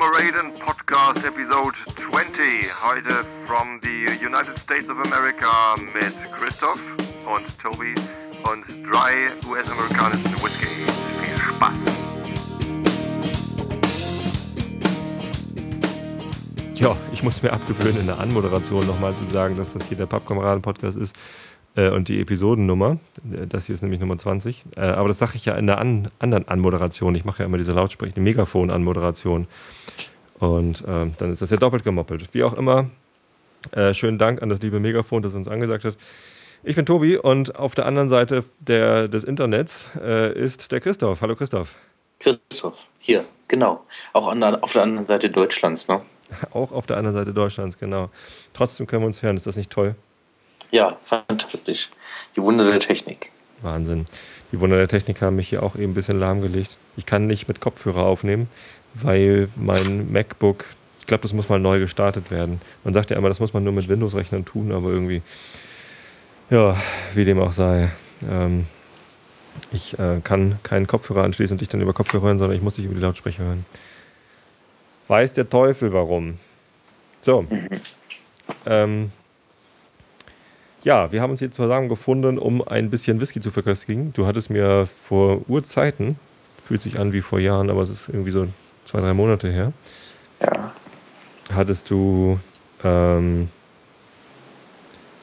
Kameraden Podcast Episode 20. Heute from the United States of America mit Christoph und Toby und drei US-amerikanischen Whisky. Viel Spaß! Ja, ich muss mir abgewöhnen, in der Anmoderation nochmal zu sagen, dass das hier der Pappkameraden-Podcast ist äh, und die Episodennummer. Das hier ist nämlich Nummer 20. Äh, aber das sage ich ja in der an, anderen Anmoderation. Ich mache ja immer diese lautsprechende Megafon-Anmoderation. Und äh, dann ist das ja doppelt gemoppelt. Wie auch immer, äh, schönen Dank an das liebe Megafon, das uns angesagt hat. Ich bin Tobi und auf der anderen Seite der, des Internets äh, ist der Christoph. Hallo Christoph. Christoph, hier, genau. Auch an, auf der anderen Seite Deutschlands, ne? Auch auf der anderen Seite Deutschlands, genau. Trotzdem können wir uns hören. Ist das nicht toll? Ja, fantastisch. Die Wunder der Technik. Wahnsinn. Die Wunder der Technik haben mich hier auch eben ein bisschen lahmgelegt. Ich kann nicht mit Kopfhörer aufnehmen, weil mein MacBook, ich glaube, das muss mal neu gestartet werden. Man sagt ja immer, das muss man nur mit Windows-Rechnern tun, aber irgendwie, ja, wie dem auch sei. Ähm, ich äh, kann keinen Kopfhörer anschließen und dich dann über Kopfhörer hören, sondern ich muss dich über die Lautsprecher hören. Weiß der Teufel warum. So. Mhm. Ähm, ja, wir haben uns hier zusammengefunden, um ein bisschen Whisky zu verköstigen. Du hattest mir vor Urzeiten, fühlt sich an wie vor Jahren, aber es ist irgendwie so zwei, drei Monate her. Ja. Hattest du, ähm,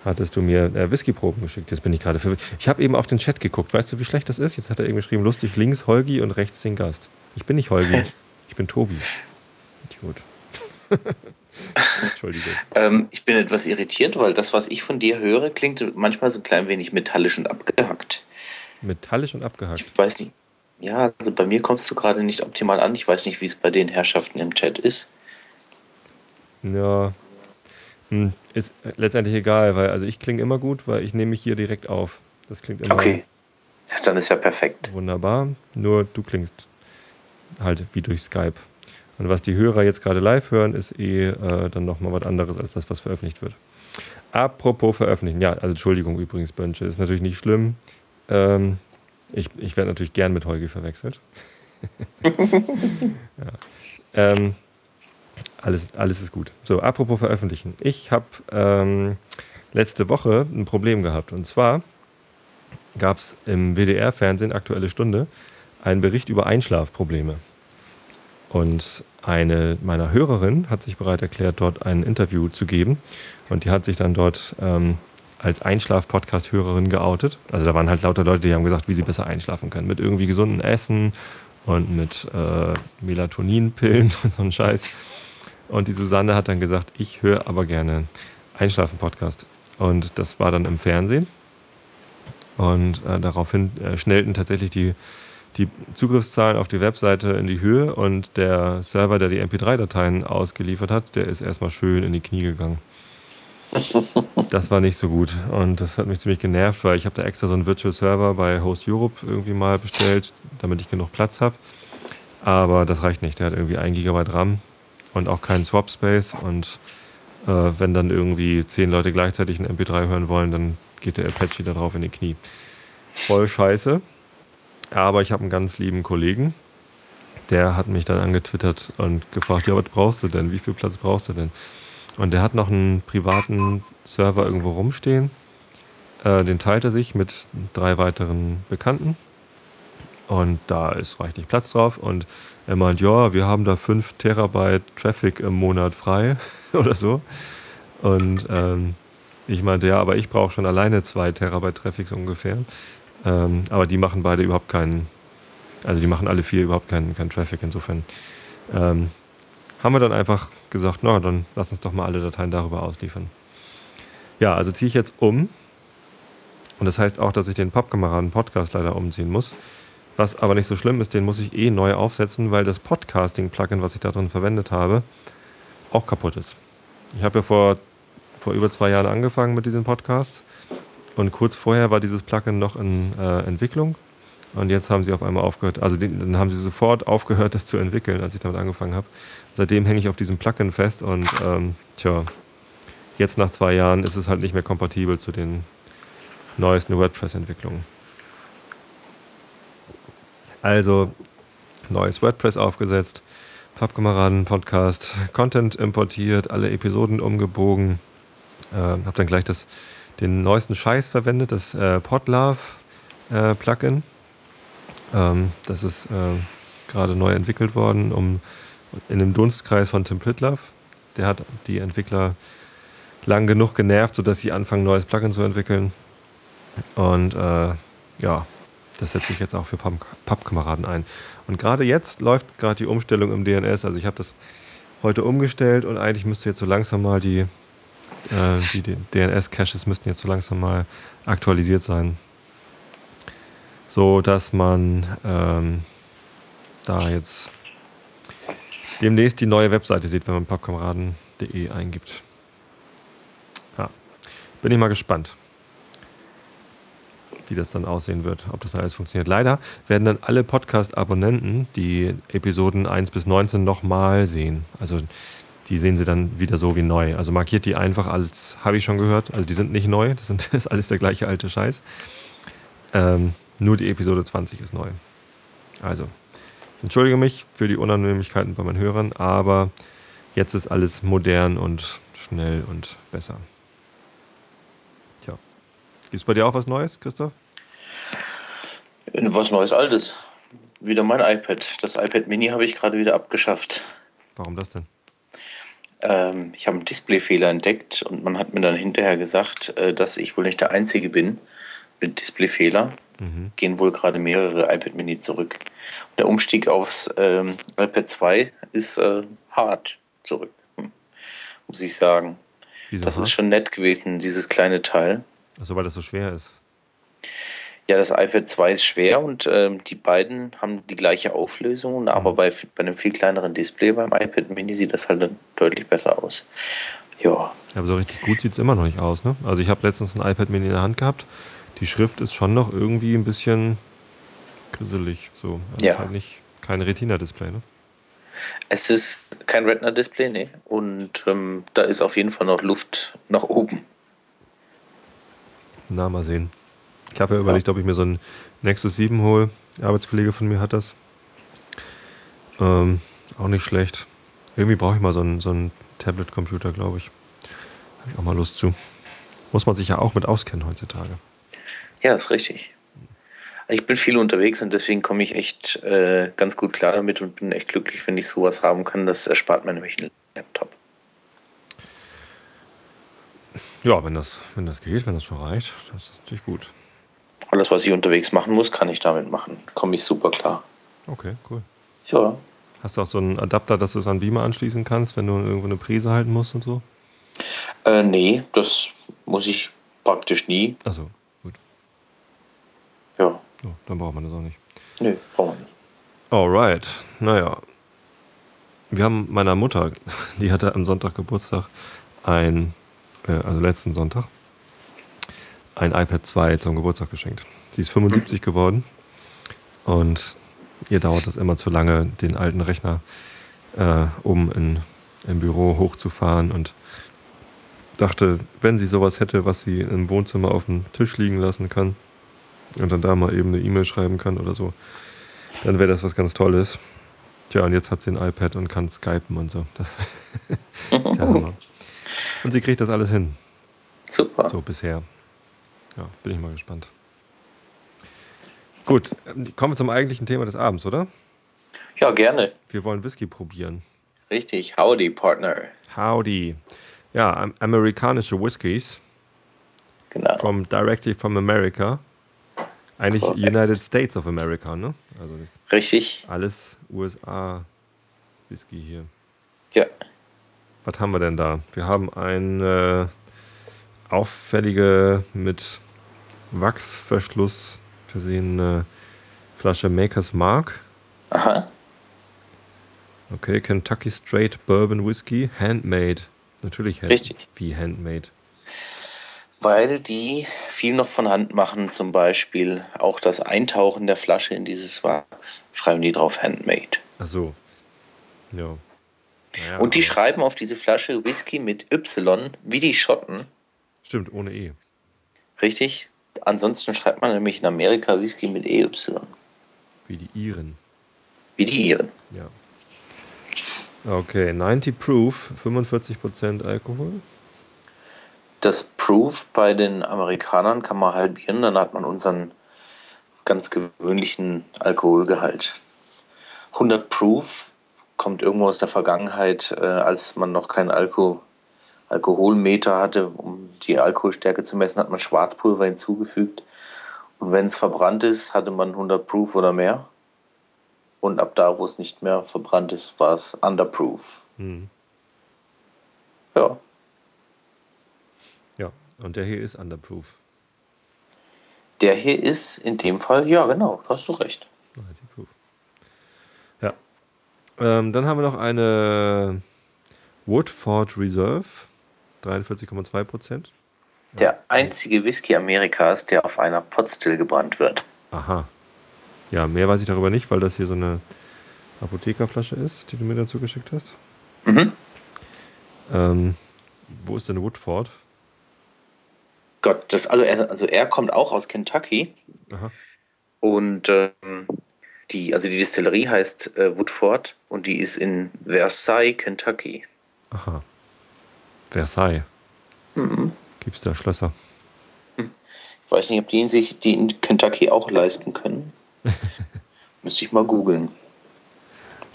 hattest du mir äh, Whiskyproben geschickt. Jetzt bin ich gerade verwirrt. Ich habe eben auf den Chat geguckt. Weißt du, wie schlecht das ist? Jetzt hat er eben geschrieben, lustig links Holgi und rechts den Gast. Ich bin nicht Holgi, ich bin Tobi. Idiot. Entschuldigung. Ähm, ich bin etwas irritiert, weil das, was ich von dir höre, klingt manchmal so ein klein wenig metallisch und abgehackt. Metallisch und abgehackt? Ich weiß nicht. Ja, also bei mir kommst du gerade nicht optimal an. Ich weiß nicht, wie es bei den Herrschaften im Chat ist. Ja. Hm, ist letztendlich egal, weil also ich klinge immer gut, weil ich nehme mich hier direkt auf. Das klingt immer. Okay. Dann ist ja perfekt. Wunderbar. Nur du klingst halt wie durch Skype. Und was die Hörer jetzt gerade live hören, ist eh äh, dann nochmal was anderes als das, was veröffentlicht wird. Apropos veröffentlichen, ja, also Entschuldigung übrigens, Bönche, ist natürlich nicht schlimm. Ähm, ich ich werde natürlich gern mit Holgi verwechselt. ja. ähm, alles, alles ist gut. So, apropos veröffentlichen. Ich habe ähm, letzte Woche ein Problem gehabt. Und zwar gab es im WDR-Fernsehen, Aktuelle Stunde, einen Bericht über Einschlafprobleme. Und eine meiner Hörerinnen hat sich bereit erklärt, dort ein Interview zu geben. Und die hat sich dann dort ähm, als Einschlaf-Podcast-Hörerin geoutet. Also da waren halt lauter Leute, die haben gesagt, wie sie besser einschlafen können. Mit irgendwie gesunden Essen und mit äh, Melatoninpillen und so ein Scheiß. Und die Susanne hat dann gesagt, ich höre aber gerne Einschlafen-Podcast. Und das war dann im Fernsehen. Und äh, daraufhin äh, schnellten tatsächlich die die Zugriffszahlen auf die Webseite in die Höhe und der Server, der die MP3-Dateien ausgeliefert hat, der ist erstmal schön in die Knie gegangen. Das war nicht so gut und das hat mich ziemlich genervt, weil ich habe da extra so einen Virtual Server bei Host Europe irgendwie mal bestellt, damit ich genug Platz habe. Aber das reicht nicht. Der hat irgendwie 1 GB RAM und auch keinen Swap Space und äh, wenn dann irgendwie zehn Leute gleichzeitig einen MP3 hören wollen, dann geht der Apache da drauf in die Knie. Voll scheiße. Aber ich habe einen ganz lieben Kollegen, der hat mich dann angetwittert und gefragt, ja, was brauchst du denn? Wie viel Platz brauchst du denn? Und der hat noch einen privaten Server irgendwo rumstehen. Äh, den teilt er sich mit drei weiteren Bekannten. Und da ist reichlich Platz drauf. Und er meint, ja, wir haben da 5 Terabyte Traffic im Monat frei oder so. Und ähm, ich meinte, ja, aber ich brauche schon alleine 2 Terabyte Traffic so ungefähr. Ähm, aber die machen beide überhaupt keinen, also die machen alle vier überhaupt keinen, keinen Traffic. Insofern ähm, haben wir dann einfach gesagt, na, dann lass uns doch mal alle Dateien darüber ausliefern. Ja, also ziehe ich jetzt um. Und das heißt auch, dass ich den Pappkameraden-Podcast leider umziehen muss. Was aber nicht so schlimm ist, den muss ich eh neu aufsetzen, weil das Podcasting-Plugin, was ich da drin verwendet habe, auch kaputt ist. Ich habe ja vor, vor über zwei Jahren angefangen mit diesen Podcasts und kurz vorher war dieses Plugin noch in äh, Entwicklung. Und jetzt haben sie auf einmal aufgehört, also den, dann haben sie sofort aufgehört, das zu entwickeln, als ich damit angefangen habe. Seitdem hänge ich auf diesem Plugin fest und ähm, tja, jetzt nach zwei Jahren ist es halt nicht mehr kompatibel zu den neuesten WordPress-Entwicklungen. Also neues WordPress aufgesetzt, Pappkameraden-Podcast, Content importiert, alle Episoden umgebogen. Äh, hab dann gleich das, den neuesten Scheiß verwendet, das äh, Podlove-Plugin. Äh, ähm, das ist äh, gerade neu entwickelt worden, um in dem Dunstkreis von Tim Pritlove. Der hat die Entwickler lang genug genervt, sodass sie anfangen, neues Plugin zu entwickeln. Und äh, ja, das setze ich jetzt auch für Pappkameraden ein. Und gerade jetzt läuft gerade die Umstellung im DNS. Also ich habe das heute umgestellt und eigentlich müsste jetzt so langsam mal die, äh, die, DNS-Caches müssten jetzt so langsam mal aktualisiert sein. So dass man ähm, da jetzt demnächst die neue Webseite sieht, wenn man pappkameraden.de eingibt. Ja, bin ich mal gespannt wie das dann aussehen wird, ob das alles funktioniert. Leider werden dann alle Podcast-Abonnenten die Episoden 1 bis 19 nochmal sehen. Also die sehen sie dann wieder so wie neu. Also markiert die einfach als, habe ich schon gehört, also die sind nicht neu, das, sind, das ist alles der gleiche alte Scheiß. Ähm, nur die Episode 20 ist neu. Also, entschuldige mich für die Unannehmlichkeiten bei meinen Hörern, aber jetzt ist alles modern und schnell und besser. Gibt es bei dir auch was Neues, Christoph? Was Neues, Altes. Wieder mein iPad. Das iPad Mini habe ich gerade wieder abgeschafft. Warum das denn? Ähm, ich habe einen Displayfehler entdeckt und man hat mir dann hinterher gesagt, äh, dass ich wohl nicht der Einzige bin mit Displayfehler. Mhm. Gehen wohl gerade mehrere iPad Mini zurück. Der Umstieg aufs ähm, iPad 2 ist äh, hart zurück, hm. muss ich sagen. Wieso das hart? ist schon nett gewesen, dieses kleine Teil. Also weil das so schwer ist. Ja, das iPad 2 ist schwer und ähm, die beiden haben die gleiche Auflösung, mhm. aber bei, bei einem viel kleineren Display beim iPad Mini sieht das halt dann deutlich besser aus. Ja. Aber so richtig gut sieht es immer noch nicht aus, ne? Also ich habe letztens ein iPad Mini in der Hand gehabt. Die Schrift ist schon noch irgendwie ein bisschen grisselig. So. Also ja. Halt nicht kein Retina-Display, ne? Es ist kein Retina-Display, ne? Und ähm, da ist auf jeden Fall noch Luft nach oben. Na, mal sehen. Ich habe ja überlegt, ob ich mir so ein Nexus 7 hole. Der Arbeitskollege von mir hat das. Ähm, auch nicht schlecht. Irgendwie brauche ich mal so einen, so einen Tablet-Computer, glaube ich. Habe ich auch mal Lust zu. Muss man sich ja auch mit auskennen heutzutage. Ja, ist richtig. Ich bin viel unterwegs und deswegen komme ich echt äh, ganz gut klar damit und bin echt glücklich, wenn ich sowas haben kann. Das erspart mir nämlich einen Laptop. Ja, wenn das, wenn das geht, wenn das schon reicht, das ist natürlich gut. Alles, was ich unterwegs machen muss, kann ich damit machen. Komme ich super klar. Okay, cool. Ja. Hast du auch so einen Adapter, dass du es an Beamer anschließen kannst, wenn du irgendwo eine Prise halten musst und so? Äh, nee, das muss ich praktisch nie. Achso, gut. Ja. Oh, dann braucht man das auch nicht. Nee, braucht man nicht. Alright, naja. Wir haben meiner Mutter, die hatte am Sonntag Geburtstag, ein äh, also letzten Sonntag, ein iPad 2 zum Geburtstag geschenkt. Sie ist 75 geworden und ihr dauert es immer zu lange, den alten Rechner äh, um in, im Büro hochzufahren und dachte, wenn sie sowas hätte, was sie im Wohnzimmer auf dem Tisch liegen lassen kann und dann da mal eben eine E-Mail schreiben kann oder so, dann wäre das was ganz Tolles. Tja, und jetzt hat sie ein iPad und kann skypen und so. Das ist der Hammer. Und sie kriegt das alles hin. Super. So bisher. Ja, bin ich mal gespannt. Gut, kommen wir zum eigentlichen Thema des Abends, oder? Ja, gerne. Wir wollen Whisky probieren. Richtig, howdy, Partner. Howdy. Ja, amerikanische Whiskys. Genau. From Directly from America. Eigentlich Correct. United States of America, ne? Also Richtig. Alles USA Whisky hier. Ja. Was haben wir denn da? Wir haben eine auffällige mit Wachsverschluss versehene Flasche Maker's Mark. Aha. Okay, Kentucky Straight Bourbon Whiskey, handmade. Natürlich hand Richtig. wie handmade. Weil die viel noch von Hand machen, zum Beispiel auch das Eintauchen der Flasche in dieses Wachs. Schreiben die drauf handmade. Ach so. Ja. Ja, und die schreiben auf diese Flasche Whisky mit Y, wie die Schotten. Stimmt, ohne E. Richtig. Ansonsten schreibt man nämlich in Amerika Whisky mit EY. Wie die Iren. Wie die Iren. Ja. Okay, 90 Proof, 45% Alkohol. Das Proof bei den Amerikanern kann man halbieren, dann hat man unseren ganz gewöhnlichen Alkoholgehalt. 100 Proof kommt irgendwo aus der Vergangenheit, äh, als man noch keinen Alko Alkoholmeter hatte, um die Alkoholstärke zu messen, hat man Schwarzpulver hinzugefügt. Und wenn es verbrannt ist, hatte man 100 Proof oder mehr. Und ab da, wo es nicht mehr verbrannt ist, war es Underproof. Hm. Ja. Ja, und der hier ist Underproof. Der hier ist in dem Fall, ja genau, da hast du recht. 90 Proof. Ja. Ähm, dann haben wir noch eine Woodford Reserve, 43,2 Prozent. Der einzige Whisky Amerikas, der auf einer Potstill gebrannt wird. Aha. Ja, mehr weiß ich darüber nicht, weil das hier so eine Apothekerflasche ist, die du mir dazu geschickt hast. Mhm. Ähm, wo ist denn Woodford? Gott, das, also, er, also er kommt auch aus Kentucky. Aha. Und ähm, die, also die Distillerie heißt äh, Woodford und die ist in Versailles, Kentucky. Aha. Versailles. Mhm. Gibt es da Schlösser? Ich weiß nicht, ob die in sich die in Kentucky auch leisten können. Müsste ich mal googeln.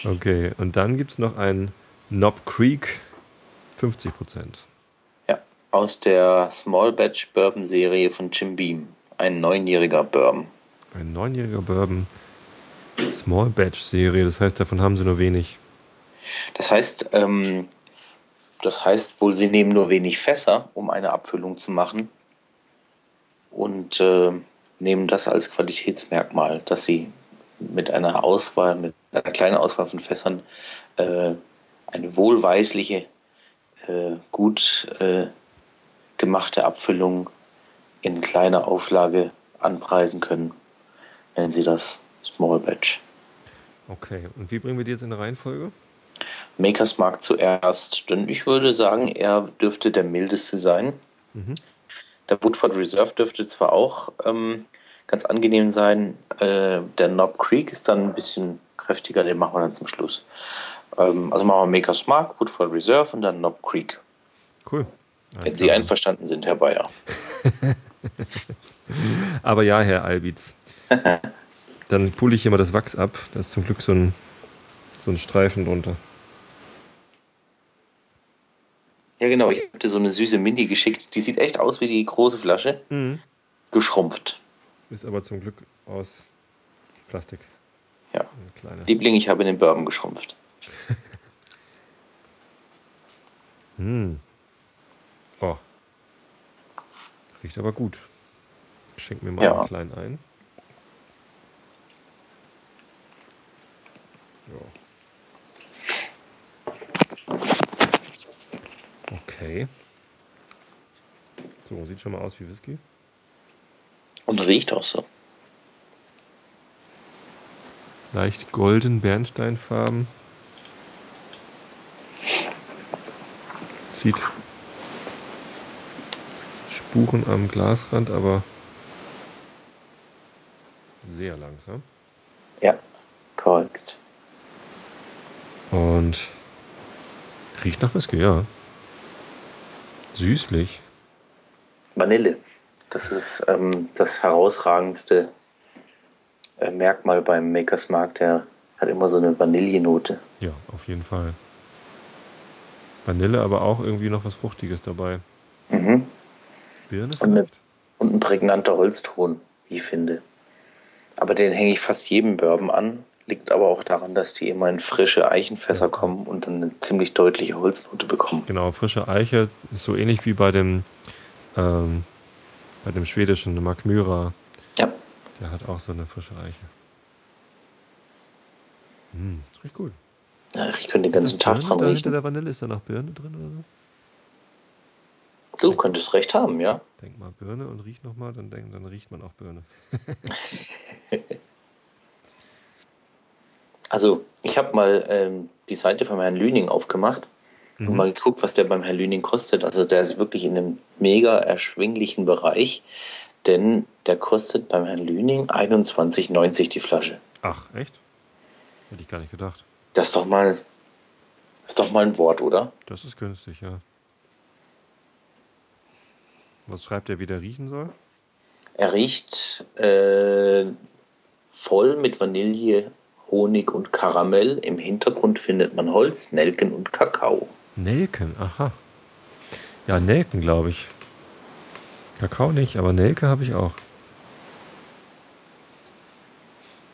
Okay, und dann gibt es noch ein Knob Creek, 50 Prozent. Ja, aus der Small Batch Bourbon Serie von Jim Beam. Ein neunjähriger Bourbon. Ein neunjähriger Bourbon. Small Batch Serie, das heißt, davon haben sie nur wenig. Das heißt, ähm, das heißt wohl, sie nehmen nur wenig Fässer, um eine Abfüllung zu machen. Und äh, nehmen das als Qualitätsmerkmal, dass sie mit einer Auswahl, mit einer kleinen Auswahl von Fässern äh, eine wohlweisliche, äh, gut äh, gemachte Abfüllung in kleiner Auflage anpreisen können. Nennen sie das Small Batch. Okay, und wie bringen wir die jetzt in eine Reihenfolge? Makers Mark zuerst, denn ich würde sagen, er dürfte der mildeste sein. Mhm. Der Woodford Reserve dürfte zwar auch ähm, ganz angenehm sein, äh, der Knob Creek ist dann ein bisschen kräftiger, den machen wir dann zum Schluss. Ähm, also machen wir Makers Mark, Woodford Reserve und dann Knob Creek. Cool. Wenn Alles Sie klar. einverstanden sind, Herr Bayer. Aber ja, Herr Albitz. Dann pulle ich hier mal das Wachs ab. Da ist zum Glück so ein, so ein Streifen drunter. Ja, genau, ich habe dir so eine süße Mini geschickt. Die sieht echt aus wie die große Flasche, geschrumpft. Ist aber zum Glück aus Plastik. Ja. Liebling, ich habe den Bourbon geschrumpft. Hm. Oh. Riecht aber gut. Ich schenke mir mal Ja. einen kleinen ein. Ja. Okay. So, sieht schon mal aus wie Whisky. Und riecht auch so. Leicht golden Bernsteinfarben. Zieht Spuren am Glasrand, aber sehr langsam. Ja, korrekt. Und riecht nach Whisky, ja. Süßlich. Vanille. Das ist ähm, das herausragendste äh, Merkmal beim Makers Mark. Der hat immer so eine Vanillenote. Ja, auf jeden Fall. Vanille, aber auch irgendwie noch was Fruchtiges dabei. Mhm. Birne Und eine-? Und ein prägnanter Holzton, wie ich finde. Aber den hänge ich fast jedem Bourbon an. Liegt aber auch daran, dass die immer in frische Eichenfässer kommen und dann eine ziemlich deutliche Holznote bekommen. Genau, frische Eiche ist so ähnlich wie bei dem, ähm, bei dem schwedischen Mark Myra. Ja. Der hat auch so eine frische Eiche. Hm, riecht gut. Ja, Ich könnte den ganzen Tag Birne dran da Hinter riechen. der Vanille ist da noch Birne drin oder so? Du könntest recht haben, ja. Denk mal Birne und riech nochmal, dann, denk, dann riecht man auch Birne. Also, ich habe mal ähm, die Seite von Herrn Lüning aufgemacht und Mhm. mal geguckt, was der beim Herrn Lüning kostet. Also, der ist wirklich in einem mega erschwinglichen Bereich, denn der kostet beim Herrn Lüning 21,90 die Flasche. Ach, echt? Hätte ich gar nicht gedacht. Das ist doch mal Ist doch mal ein Wort, oder? Das ist günstig, ja. Was schreibt er, wie der riechen soll? Er riecht äh, voll mit Vanille, Honig und Karamell. Im Hintergrund findet man Holz, Nelken und Kakao. Nelken, aha. Ja, Nelken, glaube ich. Kakao nicht, aber Nelke habe ich auch.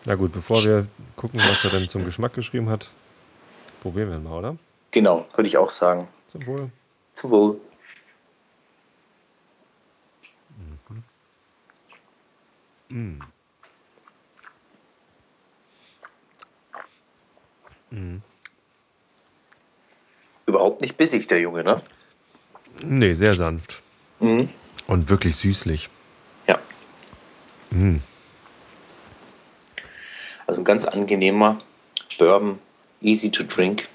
Na gut, bevor wir gucken, was er denn zum Geschmack geschrieben hat, probieren wir mal, oder? Genau, würde ich auch sagen. Zum Wohl. Zum Wohl. Mm. Mm. Überhaupt nicht bissig, der Junge, ne? Nee, sehr sanft. Mhm. Und wirklich süßlich. Ja. Mm. Also ein ganz angenehmer Bourbon, easy to drink.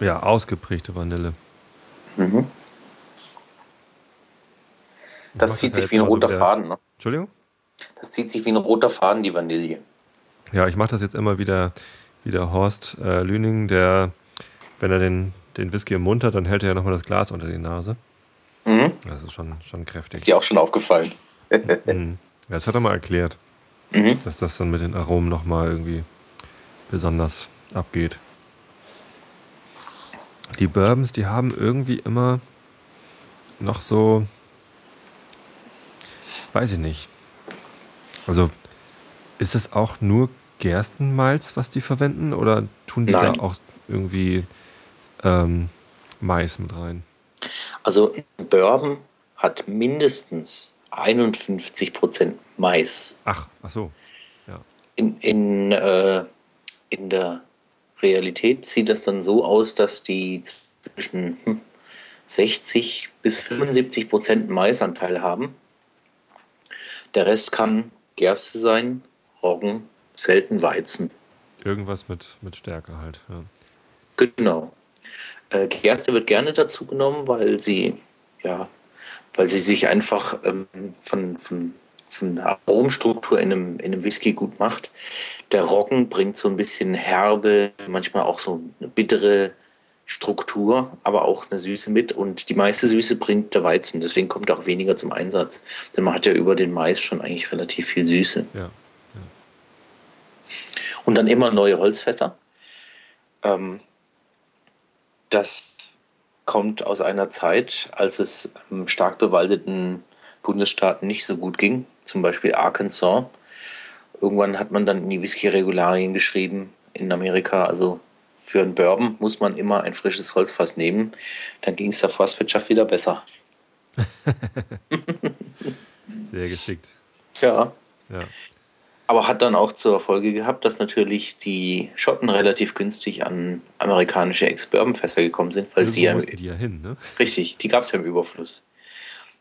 Ja, ausgeprägte Vanille. Mhm. Das zieht sich wie ein so roter wieder- Faden, ne? Entschuldigung? Das zieht sich wie ein roter Faden, die Vanille. Ja, ich mache das jetzt immer wieder, wie der Horst äh, Lüning, der, wenn er den, den Whisky im Mund hat, dann hält er ja nochmal das Glas unter die Nase. Mhm. Das ist schon, schon kräftig. Ist dir auch schon aufgefallen. Mhm. Das hat er mal erklärt, Mhm. dass das dann mit den Aromen nochmal irgendwie besonders abgeht. Die Bourbons, die haben irgendwie immer noch so, weiß ich nicht. Also ist es auch nur Gerstenmalz, was die verwenden, oder tun die Nein. da auch irgendwie ähm, Mais mit rein? Also Bourbon hat mindestens 51% Mais. Ach, ach so. Ja. In, in, äh, in der Realität sieht das dann so aus, dass die zwischen hm, 60 bis 75 Prozent Maisanteil haben. Der Rest kann Gerste sein, Roggen, selten Weizen. Irgendwas mit, mit Stärke halt. Ja. Genau. Äh, Gerste wird gerne dazu genommen, weil sie, ja, weil sie sich einfach ähm, von, von, von der Aromstruktur in einem, in einem Whisky gut macht. Der Roggen bringt so ein bisschen herbe, manchmal auch so eine bittere Struktur, aber auch eine Süße mit. Und die meiste Süße bringt der Weizen, deswegen kommt er auch weniger zum Einsatz. Denn man hat ja über den Mais schon eigentlich relativ viel Süße. ja. Und dann immer neue Holzfässer. Ähm, das kommt aus einer Zeit, als es im stark bewaldeten Bundesstaaten nicht so gut ging, zum Beispiel Arkansas. Irgendwann hat man dann in die Whisky-Regularien geschrieben in Amerika, also für einen Bourbon muss man immer ein frisches Holzfass nehmen. Dann ging es der Forstwirtschaft wieder besser. Sehr geschickt. Ja. Ja. Aber hat dann auch zur Folge gehabt, dass natürlich die Schotten relativ günstig an amerikanische Ex-Bourbon-Fässer gekommen sind, weil sie Irgendwo ja die ja hin, ne? Richtig, die gab es ja im Überfluss.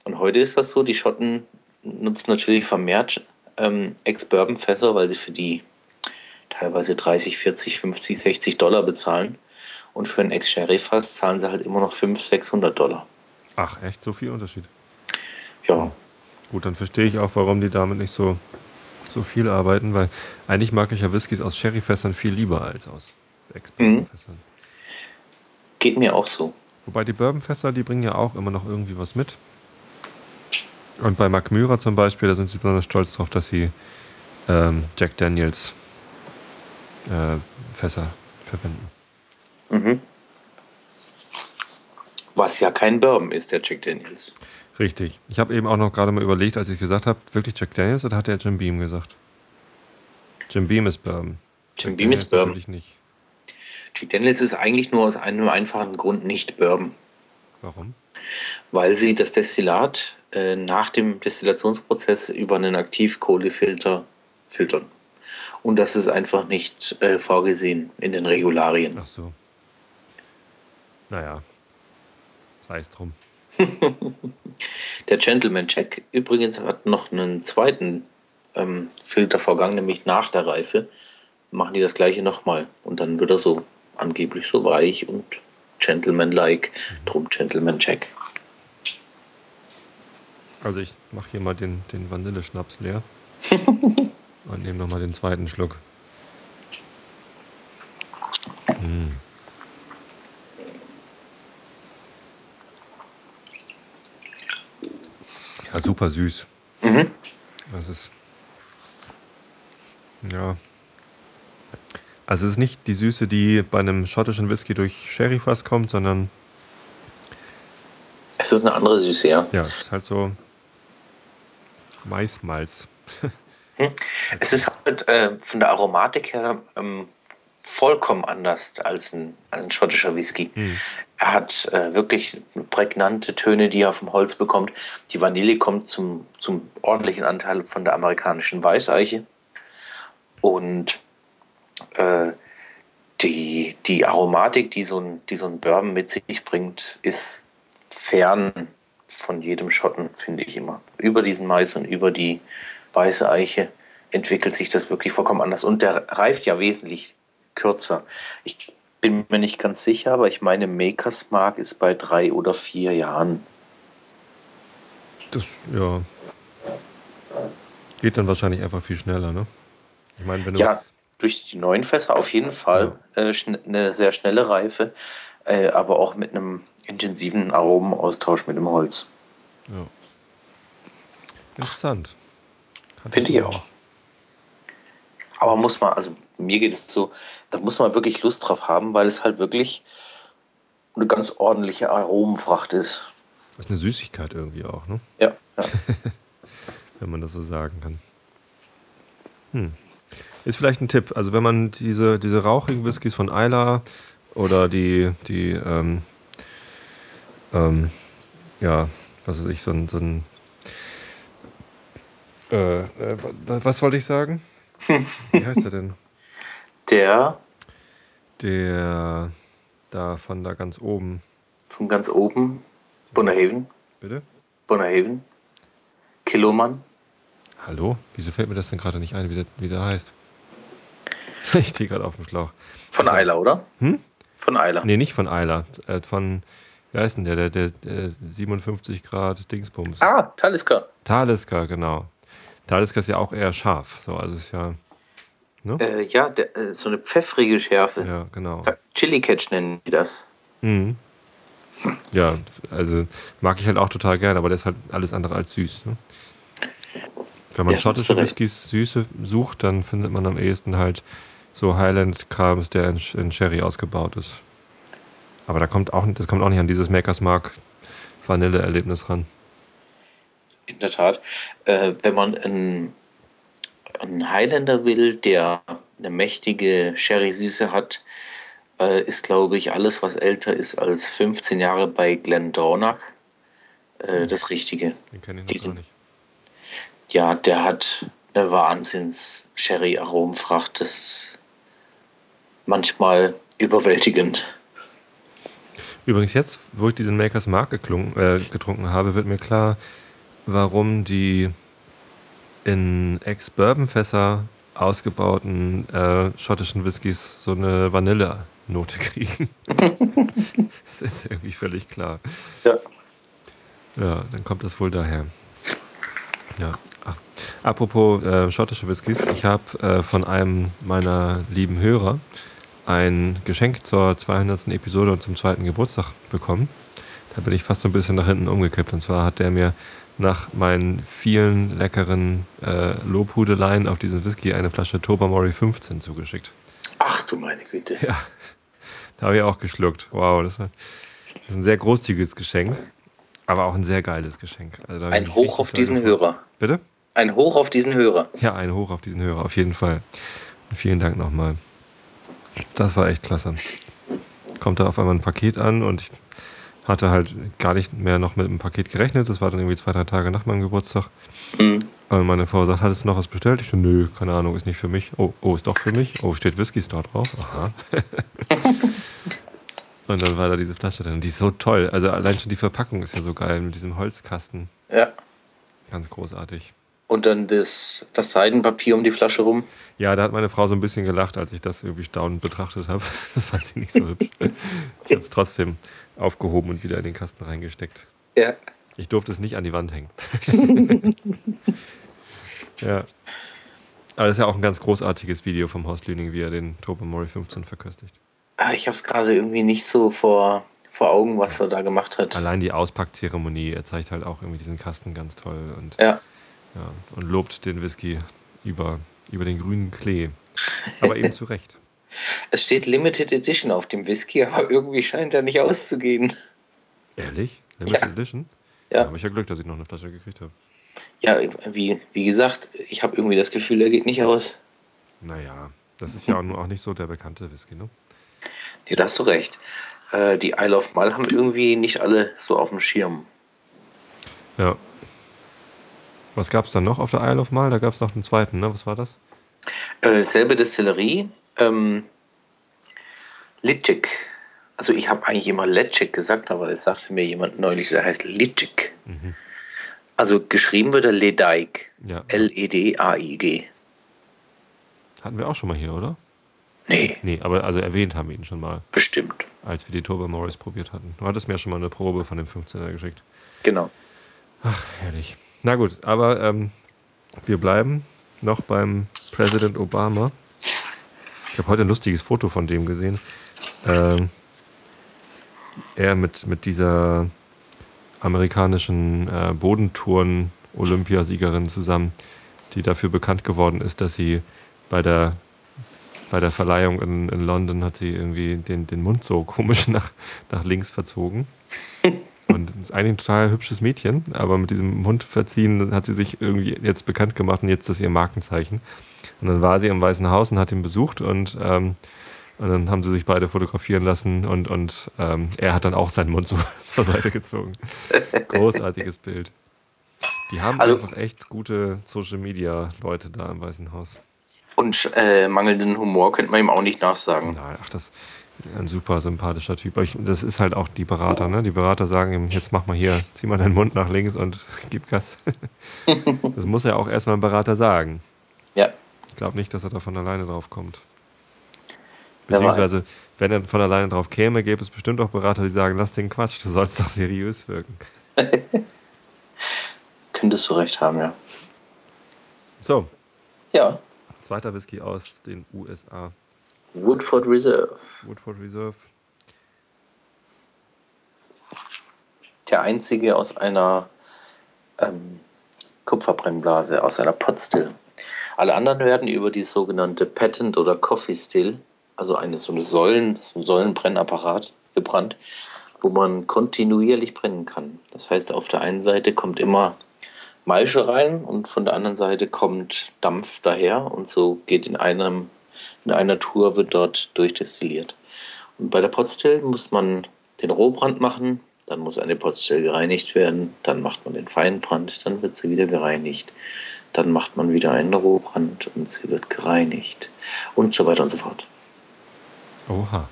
Und heute ist das so, die Schotten nutzen natürlich vermehrt ähm, Ex-Bourbon-Fässer, weil sie für die teilweise 30, 40, 50, 60 Dollar bezahlen. Und für ein Ex-Sherry-Fass zahlen sie halt immer noch 500, 600 Dollar. Ach, echt? So viel Unterschied. Ja, Gut, dann verstehe ich auch, warum die damit nicht so, so viel arbeiten, weil eigentlich mag ich ja Whiskys aus Sherryfässern viel lieber als aus Ex-Bourbonfässern. geht mir auch so. Wobei die Bourbonfässer, die bringen ja auch immer noch irgendwie was mit. Und bei Mark Myra zum Beispiel, da sind sie besonders stolz drauf, dass sie ähm, Jack Daniels äh, Fässer verwenden. Mhm. Was ja kein Bourbon ist, der Jack Daniels. Richtig. Ich habe eben auch noch gerade mal überlegt, als ich gesagt habe, wirklich Jack Daniels oder hat er Jim Beam gesagt? Jim Beam ist Bourbon. Jim Jack Beam ist Daniels Bourbon. Natürlich nicht. Jack Daniels ist eigentlich nur aus einem einfachen Grund nicht Bourbon. Warum? weil sie das Destillat äh, nach dem Destillationsprozess über einen Aktivkohlefilter filtern. Und das ist einfach nicht äh, vorgesehen in den Regularien. Ach so. Naja. Sei es drum. Der Gentleman Check übrigens hat noch einen zweiten ähm, Filtervorgang, nämlich nach der Reife. Machen die das gleiche nochmal. Und dann wird er so angeblich so weich und gentleman-like. Drum Gentleman Check. Also ich mache hier mal den, den Vanilleschnaps leer. und nehme nochmal den zweiten Schluck. Hm. Ja, super süß. Mhm. Das ist. Ja. Also es ist nicht die Süße, die bei einem schottischen Whisky durch Sherryfass kommt, sondern Es ist eine andere Süße, ja. ja, es ist halt so Maismalz. Es ist halt äh, von der Aromatik her ähm, vollkommen anders als ein, als ein schottischer Whisky. Er hat äh, wirklich prägnante Töne, die er dem Holz bekommt. Die Vanille kommt zum, zum ordentlichen Anteil von der amerikanischen Weißeiche. Und äh, die, die Aromatik, die so, ein, die so ein Bourbon mit sich bringt, ist fern von jedem Schotten, finde ich immer. Über diesen Mais und über die weiße Eiche entwickelt sich das wirklich vollkommen anders. Und der reift ja wesentlich kürzer. Ich bin mir nicht ganz sicher, aber ich meine, Makers Mark ist bei drei oder vier Jahren. Das, ja. Geht dann wahrscheinlich einfach viel schneller, ne? Ich meine, wenn du. Ja, durch die neuen Fässer auf jeden Fall äh, schn- eine sehr schnelle Reife, äh, aber auch mit einem intensiven Aromenaustausch mit dem Holz. ja. Interessant. Finde ich auch. Aber muss man, also mir geht es so, da muss man wirklich Lust drauf haben, weil es halt wirklich eine ganz ordentliche Aromenfracht ist. Das ist eine Süßigkeit irgendwie auch, ne? Ja, ja. wenn man das so sagen kann. Hm. Ist vielleicht ein Tipp. Also wenn man diese, diese rauchigen Whiskys von Isla oder die, die ähm, ähm, ja, was weiß ich, so ein, so ein äh, äh, wa- was wollte ich sagen? Wie heißt der denn? Der Der da von da ganz oben. von ganz oben, Bonnerhaven, Bitte? Bonnerhaven, Kilomann. Hallo? Wieso fällt mir das denn gerade nicht ein, wie der, wie der heißt? Ich stehe gerade auf dem Schlauch. Von Eiler, oder? Hm? Von Eiler. Nee, nicht von Eiler. Äh, von, wie heißt denn der? Der, der, der 57 Grad Dingsbums. Ah, Talisker. Talisker, genau. Talisker ist ja auch eher scharf. So, also ist ja. Ne? Äh, ja, der, äh, so eine pfeffrige Schärfe. Ja, genau. Chili Catch nennen die das. Mhm. Ja, also mag ich halt auch total gerne, aber der ist halt alles andere als süß. Ne? Wenn man Ja, schottische. Whiskys Süße sucht, dann findet man am ehesten halt so Highland-Krams, der in, in Sherry ausgebaut ist. Aber da kommt auch, das kommt auch nicht an dieses Makers Mark Vanille-Erlebnis ran. In der Tat. Äh, wenn man einen, einen Highlander will, der eine mächtige Sherry-Süße hat, äh, ist, glaube ich, alles, was älter ist als 15 Jahre bei Glendronach, äh, das Richtige. Den kenne ich noch Die sind- gar nicht. Ja, der hat eine Wahnsinns-Sherry-Aromenfracht. Das ist manchmal überwältigend. Übrigens jetzt, wo ich diesen Makers Mark äh, getrunken habe, wird mir klar, warum die in Ex-Bourbon-Fässer ausgebauten äh, schottischen Whiskys so eine Vanille-Note kriegen. das ist irgendwie völlig klar. Ja. Ja, dann kommt das wohl daher. Ja. Ach, apropos äh, schottische Whiskys, ich habe äh, von einem meiner lieben Hörer ein Geschenk zur 200. Episode und zum zweiten Geburtstag bekommen. Da bin ich fast so ein bisschen nach hinten umgekippt. Und zwar hat der mir nach meinen vielen leckeren äh, Lobhudeleien auf diesen Whisky eine Flasche Tobermory 15 zugeschickt. Ach du meine Güte. Ja, da habe ich auch geschluckt. Wow, das, war, das ist ein sehr großzügiges Geschenk, aber auch ein sehr geiles Geschenk. Also Ein Hoch auf diesen gefreut. Hörer. Bitte? Ein Hoch auf diesen Hörer. Ja, ein Hoch auf diesen Hörer, auf jeden Fall. Und vielen Dank nochmal. Das war echt klasse. Kommt da auf einmal ein Paket an und ich hatte halt gar nicht mehr noch mit dem Paket gerechnet. Das war dann irgendwie zwei, drei Tage nach meinem Geburtstag. Hm. Und meine Frau sagt, hattest du noch was bestellt? Ich so, nö, keine Ahnung, ist nicht für mich. Oh, oh, ist doch für mich. Oh, steht Whisky Store drauf. Aha. und dann war da diese Flasche drin. Die ist so toll. Also allein schon die Verpackung ist ja so geil mit diesem Holzkasten. Ja. Ganz großartig. Und dann das, das Seidenpapier um die Flasche rum. Ja, da hat meine Frau so ein bisschen gelacht, als ich das irgendwie staunend betrachtet habe. Das fand sie nicht so hübsch. Ich habe es trotzdem aufgehoben und wieder in den Kasten reingesteckt. Ja. Ich durfte es nicht an die Wand hängen. ja. Aber das ist ja auch ein ganz großartiges Video vom Horst Lüning, wie er den Tobermory 15 verköstigt. Ah, ich habe es gerade irgendwie nicht so vor, vor Augen, was er da gemacht hat. Allein die Auspackzeremonie, er zeigt halt auch irgendwie diesen Kasten ganz toll und, Ja. Ja, und lobt den Whisky über, über den grünen Klee. Aber eben zu Recht. Es steht Limited Edition auf dem Whisky, aber irgendwie scheint er nicht auszugehen. Ehrlich? Limited Ja. Edition? Ja. habe ich ja Glück, dass ich noch eine Flasche gekriegt habe. Ja, wie, wie gesagt, ich habe irgendwie das Gefühl, er geht nicht aus. Naja, das ist ja auch, auch nicht so der bekannte Whisky, ne? Nee, da hast du recht. Äh, die Isle of Mal haben irgendwie nicht alle so auf dem Schirm. Ja. Was gab es dann noch auf der Isle of Mal? Da gab es noch einen zweiten, ne? Was war das? Äh, selbe Destillerie, ähm, Litschik. Also ich habe eigentlich immer Letschik gesagt, aber es sagte mir jemand neulich, der heißt Litschik. Mhm. Also geschrieben wird er Ledaik. Ja. L-E-D-A-I-G. Hatten wir auch schon mal hier, oder? Nee, Nee, aber also erwähnt haben wir ihn schon mal, bestimmt. als wir die Turbo Morris probiert hatten. Du hattest mir schon mal eine Probe von dem 15er geschickt. Genau. Herrlich. Na gut, aber ähm, wir bleiben noch beim Präsident Obama. Ich habe heute ein lustiges Foto von dem gesehen. Ähm, er mit, mit dieser amerikanischen äh, Bodentouren-Olympiasiegerin zusammen, die dafür bekannt geworden ist, dass sie bei der, bei der Verleihung in, in London hat sie irgendwie den, den Mund so komisch nach, nach links verzogen. Und ist eigentlich ein total hübsches Mädchen, aber mit diesem Mund verziehen hat sie sich irgendwie jetzt bekannt gemacht und jetzt ist das ihr Markenzeichen. Und dann war sie im Weißen Haus und hat ihn besucht und, ähm, und dann haben sie sich beide fotografieren lassen und, und ähm, er hat dann auch seinen Mund so zur Seite gezogen. Großartiges Bild. Die haben Also- einfach echt gute Social Media Leute da im Weißen Haus. Und äh, mangelnden Humor könnte man ihm auch nicht nachsagen. Nein, ach, das ein super sympathischer Typ. Ich, das ist halt auch die Berater, ne? Die Berater sagen ihm, jetzt mach mal hier, zieh mal deinen Mund nach links und gib Gas. das muss ja auch erstmal ein Berater sagen. Ja, Ich glaube nicht, dass er da von alleine drauf kommt. Beziehungsweise, wenn er von alleine drauf käme, gäbe es bestimmt auch Berater, die sagen, lass den Quatsch, du sollst doch seriös wirken. könntest du recht haben, ja. So, Ja, zweiter Whisky aus den USA. Woodford Reserve. Woodford Reserve. Der einzige aus einer ähm, Kupferbrennblase, aus einer Potstill. Alle anderen werden über die sogenannte Patent oder Coffee Still, also eine so eine Säulen, so ein Säulenbrennapparat gebrannt, wo man kontinuierlich brennen kann. Das heißt, auf der einen Seite kommt immer Maische rein und von der anderen Seite kommt Dampf daher und so geht in einem in einer Tour wird dort durchdestilliert. Und bei der Potstill muss man den Rohbrand machen, dann muss eine Potstill gereinigt werden, dann macht man den Feinbrand, dann wird sie wieder gereinigt, dann macht man wieder einen Rohbrand und sie wird gereinigt und so weiter und so fort. Oha.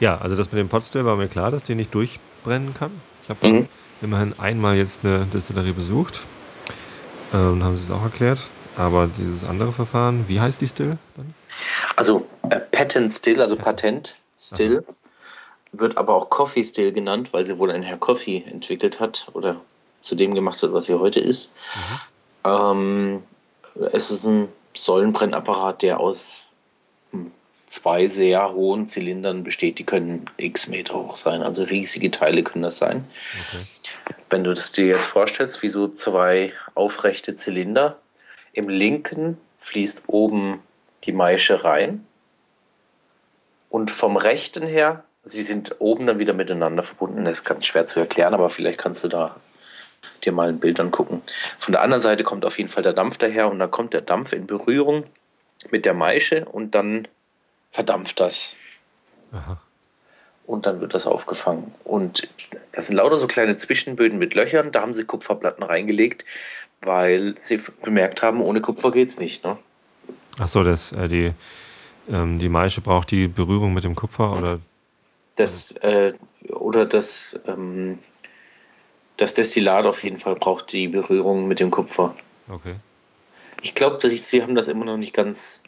Ja, also das mit dem Potstill war mir klar, dass die nicht durchbrennen kann. Ich habe Mhm. immerhin einmal jetzt eine Distillerie besucht äh, und haben sie es auch erklärt. Aber dieses andere Verfahren, wie heißt die Still dann? Also äh, Patent Still, also Patent Still, wird aber auch Coffee Still genannt, weil sie wohl ein Herr Coffee entwickelt hat oder zu dem gemacht hat, was sie heute ist. Ähm, es ist ein Säulenbrennapparat, der aus hm, zwei sehr hohen Zylindern besteht. Die können x Meter hoch sein, also riesige Teile können das sein. Okay. Wenn du das dir jetzt vorstellst, wie so zwei aufrechte Zylinder, im linken fließt oben die Maische rein und vom rechten her, sie sind oben dann wieder miteinander verbunden. Das ist ganz schwer zu erklären, aber vielleicht kannst du da dir mal ein Bild angucken. Von der anderen Seite kommt auf jeden Fall der Dampf daher und dann kommt der Dampf in Berührung mit der Maische und dann verdampft das Aha. und dann wird das aufgefangen. Und das sind lauter so kleine Zwischenböden mit Löchern, da haben sie Kupferplatten reingelegt, weil sie bemerkt haben, ohne Kupfer geht's nicht. Ne? Ach so, das, äh, die, ähm, die Maische braucht die Berührung mit dem Kupfer oder Das, äh, oder das, ähm, das Destillat auf jeden Fall braucht die Berührung mit dem Kupfer. okay. Ich glaube, sie haben das immer noch nicht ganz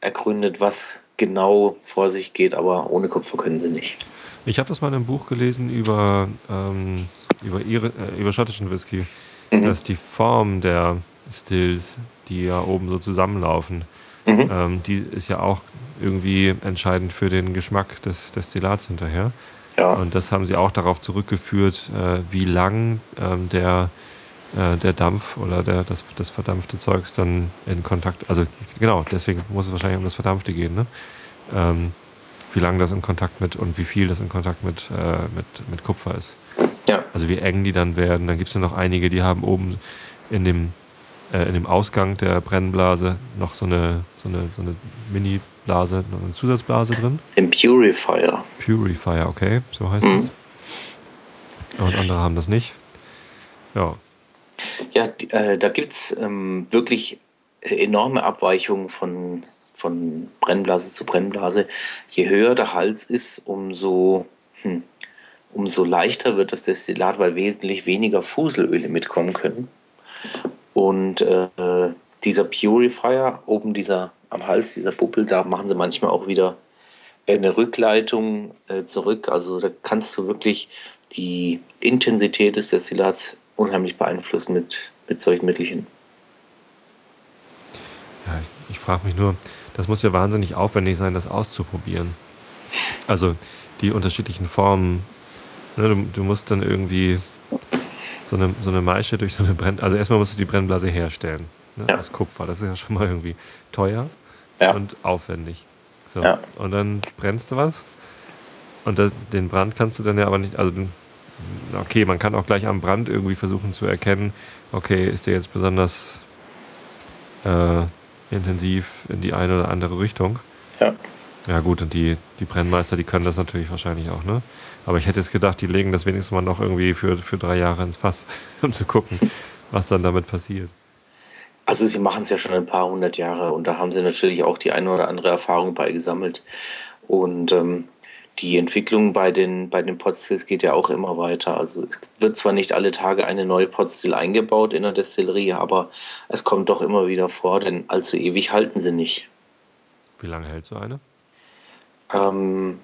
ergründet, was genau vor sich geht, aber ohne Kupfer können sie nicht. Ich habe das mal in einem Buch gelesen über, ähm, über, ihre, äh, über schottischen Whisky, Mhm. dass die Form der Stills, die ja oben so zusammenlaufen, Mhm. Ähm, die ist ja auch irgendwie entscheidend für den Geschmack des Destillats hinterher. Ja. Und das haben sie auch darauf zurückgeführt, äh, wie lang ähm, der, äh, der Dampf oder der, das, das verdampfte Zeugs dann in Kontakt, also genau, deswegen muss es wahrscheinlich um das Verdampfte gehen, ne? Ähm, wie lange das in Kontakt mit und wie viel das in Kontakt mit, äh, mit, mit Kupfer ist. Ja. Also wie eng die dann werden. Dann gibt es ja noch einige, die haben oben in dem, äh, in dem Ausgang der Brennblase noch so eine, so eine, so eine Mini-Blase, eine Zusatzblase drin. Im Purifier. Purifier, okay, so heißt mhm. es. Und andere haben das nicht. Ja. Ja, äh, da gibt es ähm, wirklich enorme Abweichungen von von Brennblase zu Brennblase. Je höher der Hals ist, umso, hm, umso leichter wird das Destillat, weil wesentlich weniger Fuselöle mitkommen können. Und äh, dieser Purifier, oben dieser am Hals, dieser Buppel, da machen sie manchmal auch wieder eine Rückleitung äh, zurück. Also da kannst du wirklich die Intensität des Destillats unheimlich beeinflussen mit, mit solchen Mittelchen. Ja, ich, ich frage mich nur, das muss ja wahnsinnig aufwendig sein, das auszuprobieren. Also die unterschiedlichen Formen. Ne, du, du, musst dann irgendwie so eine, so eine Maische durch so eine Brenn... Also erstmal musst du die Brennblase herstellen. Ne, ja. Aus Kupfer. Das ist ja schon mal irgendwie teuer ja. und aufwendig. So. Ja. Und dann brennst du was. Und das, den Brand kannst du dann ja aber nicht... Also okay, man kann auch gleich am Brand irgendwie versuchen zu erkennen, okay, ist der jetzt besonders... Äh, intensiv in die eine oder andere Richtung. Ja. Ja gut, und die, die Brennmeister, die können das natürlich wahrscheinlich auch, ne? Aber ich hätte jetzt gedacht, die legen das wenigstens mal noch irgendwie für, für drei Jahre ins Fass, um zu gucken, was dann damit passiert. Also sie machen es ja schon ein paar hundert Jahre und da haben sie natürlich auch die eine oder andere Erfahrung bei gesammelt. Und ähm, die Entwicklung bei den, bei den Potstills geht ja auch immer weiter. Also es wird zwar nicht alle Tage eine neue Potstill eingebaut in der Destillerie, aber es kommt doch immer wieder vor, denn allzu ewig halten sie nicht. Wie lange hält so eine? Ähm,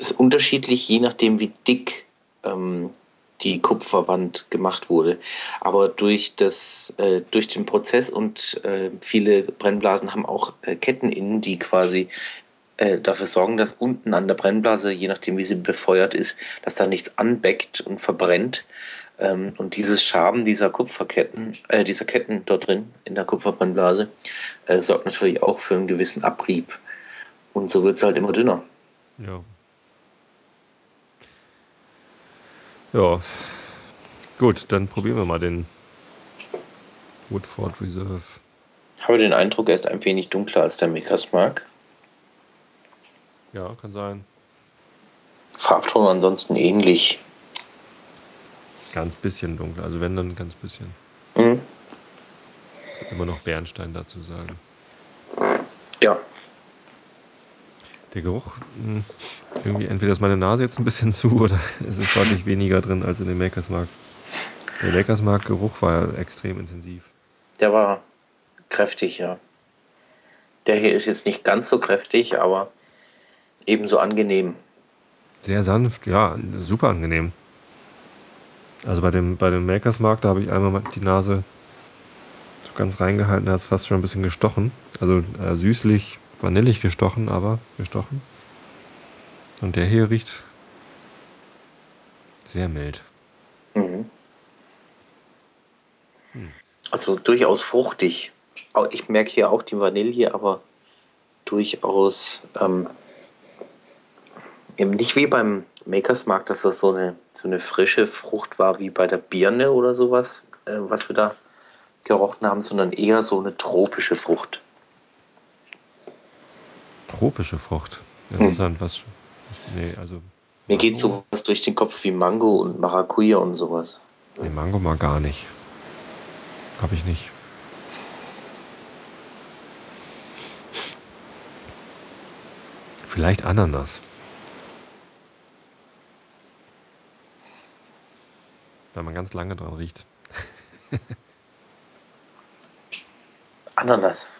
ist unterschiedlich, je nachdem, wie dick ähm, die Kupferwand gemacht wurde. Aber durch, das, äh, durch den Prozess und äh, viele Brennblasen haben auch äh, Ketten innen, die quasi äh, dafür sorgen, dass unten an der Brennblase, je nachdem wie sie befeuert ist, dass da nichts anbeckt und verbrennt. Ähm, und dieses Schaben dieser Kupferketten, äh, dieser Ketten dort drin in der Kupferbrennblase, äh, sorgt natürlich auch für einen gewissen Abrieb. Und so wird es halt immer dünner. Ja. Ja. Gut, dann probieren wir mal den Woodford Reserve. Ich habe den Eindruck, er ist ein wenig dunkler als der Makers Mark. Ja, kann sein. Farbton ansonsten ähnlich. Ganz bisschen dunkler, also wenn dann ganz bisschen. Mhm. Immer noch Bernstein dazu sagen. Ja. Der Geruch, hm, irgendwie entweder ist meine Nase jetzt ein bisschen zu oder es ist deutlich weniger drin als in dem Makers Mark. Der Makers Mark Geruch war extrem intensiv. Der war kräftig, ja. Der hier ist jetzt nicht ganz so kräftig, aber ebenso angenehm. Sehr sanft, ja, super angenehm. Also bei dem, bei dem Makers Mark, da habe ich einmal die Nase so ganz reingehalten, da hat es fast schon ein bisschen gestochen. Also äh, süßlich, vanillig gestochen, aber gestochen. Und der hier riecht sehr mild. Mhm. Hm. Also durchaus fruchtig. Ich merke hier auch die Vanille, aber durchaus ähm, Eben nicht wie beim Makers Mark, dass das so eine, so eine frische Frucht war wie bei der Birne oder sowas, äh, was wir da gerochen haben, sondern eher so eine tropische Frucht. Tropische Frucht? Interessant. Hm. Was, was, nee, also. Mir geht sowas durch den Kopf wie Mango und Maracuja und sowas. Nee, Mango mal gar nicht. Hab ich nicht. Vielleicht Ananas. Wenn man ganz lange dran riecht. Ananas.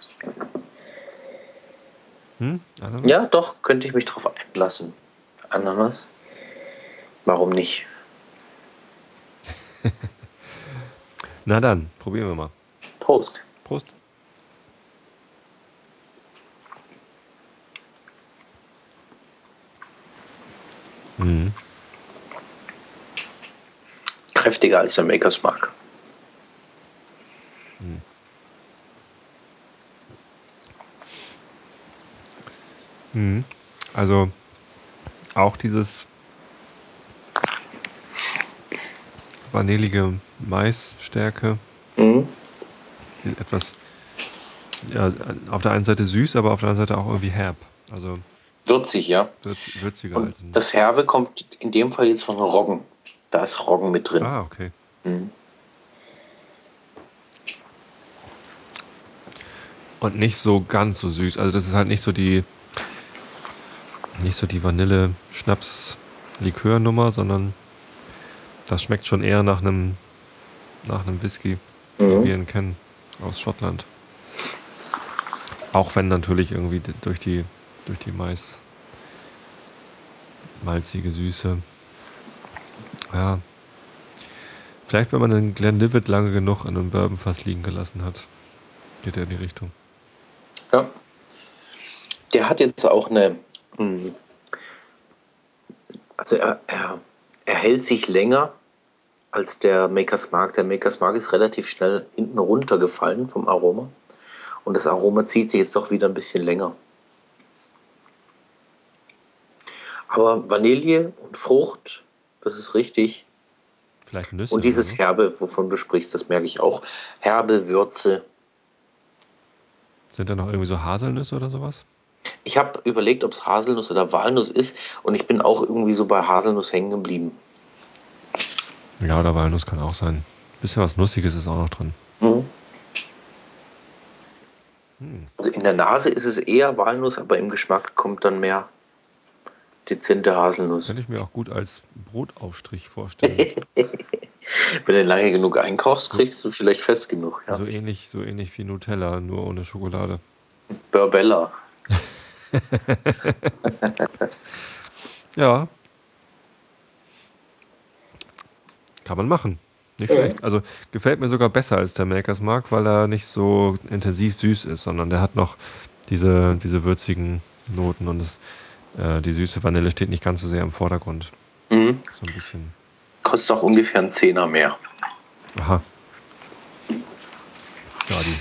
Hm? Ja, doch, könnte ich mich drauf einlassen. Ananas? Warum nicht? Na dann, probieren wir mal. Prost. Prost. Mhm. Kräftiger als der Makers Mark. Mhm. Mhm. Also auch dieses vanillige Maisstärke. Mhm. Etwas ja, auf der einen Seite süß, aber auf der anderen Seite auch irgendwie herb. Also würzig, ja. Würz, würziger Und als Das Herbe kommt in dem Fall jetzt von Roggen. Da ist Roggen mit drin. Ah, okay. Mhm. Und nicht so ganz so süß. Also das ist halt nicht so die nicht so die Vanille-Schnaps-Likör-Nummer, sondern das schmeckt schon eher nach einem nach einem Whisky, mhm. wie wir ihn kennen aus Schottland. Auch wenn natürlich irgendwie durch die durch die Mais malzige Süße. Ja. Vielleicht, wenn man den Glenlivet lange genug in einem Bourbonfass liegen gelassen hat, geht er in die Richtung. Ja. Der hat jetzt auch eine. Hm, also er, er, er hält sich länger als der Makers Mark. Der Makers Mark ist relativ schnell hinten runtergefallen vom Aroma. Und das Aroma zieht sich jetzt doch wieder ein bisschen länger. Aber Vanille und Frucht, das ist richtig. Vielleicht Nüsse. Und dieses Herbe, wovon du sprichst, das merke ich auch. Herbe, Würze. Sind da noch irgendwie so Haselnüsse oder sowas? Ich habe überlegt, ob es Haselnuss oder Walnuss ist und ich bin auch irgendwie so bei Haselnuss hängen geblieben. Ja, oder Walnuss kann auch sein. Bisschen was Nussiges ist auch noch drin. Mhm. Hm. Also in der Nase ist es eher Walnuss, aber im Geschmack kommt dann mehr dezente Haselnuss. Könnte ich mir auch gut als Brotaufstrich vorstellen. Wenn du lange genug einkochst, kriegst du vielleicht fest genug. Ja. So, ähnlich, so ähnlich wie Nutella, nur ohne Schokolade. Burbella. ja. Kann man machen. Nicht schlecht. Also gefällt mir sogar besser als der Makers Mark, weil er nicht so intensiv süß ist, sondern der hat noch diese, diese würzigen Noten und es, äh, die süße Vanille steht nicht ganz so sehr im Vordergrund. Mhm. So ein bisschen. Kostet auch ungefähr einen Zehner mehr. Aha. Ja, die,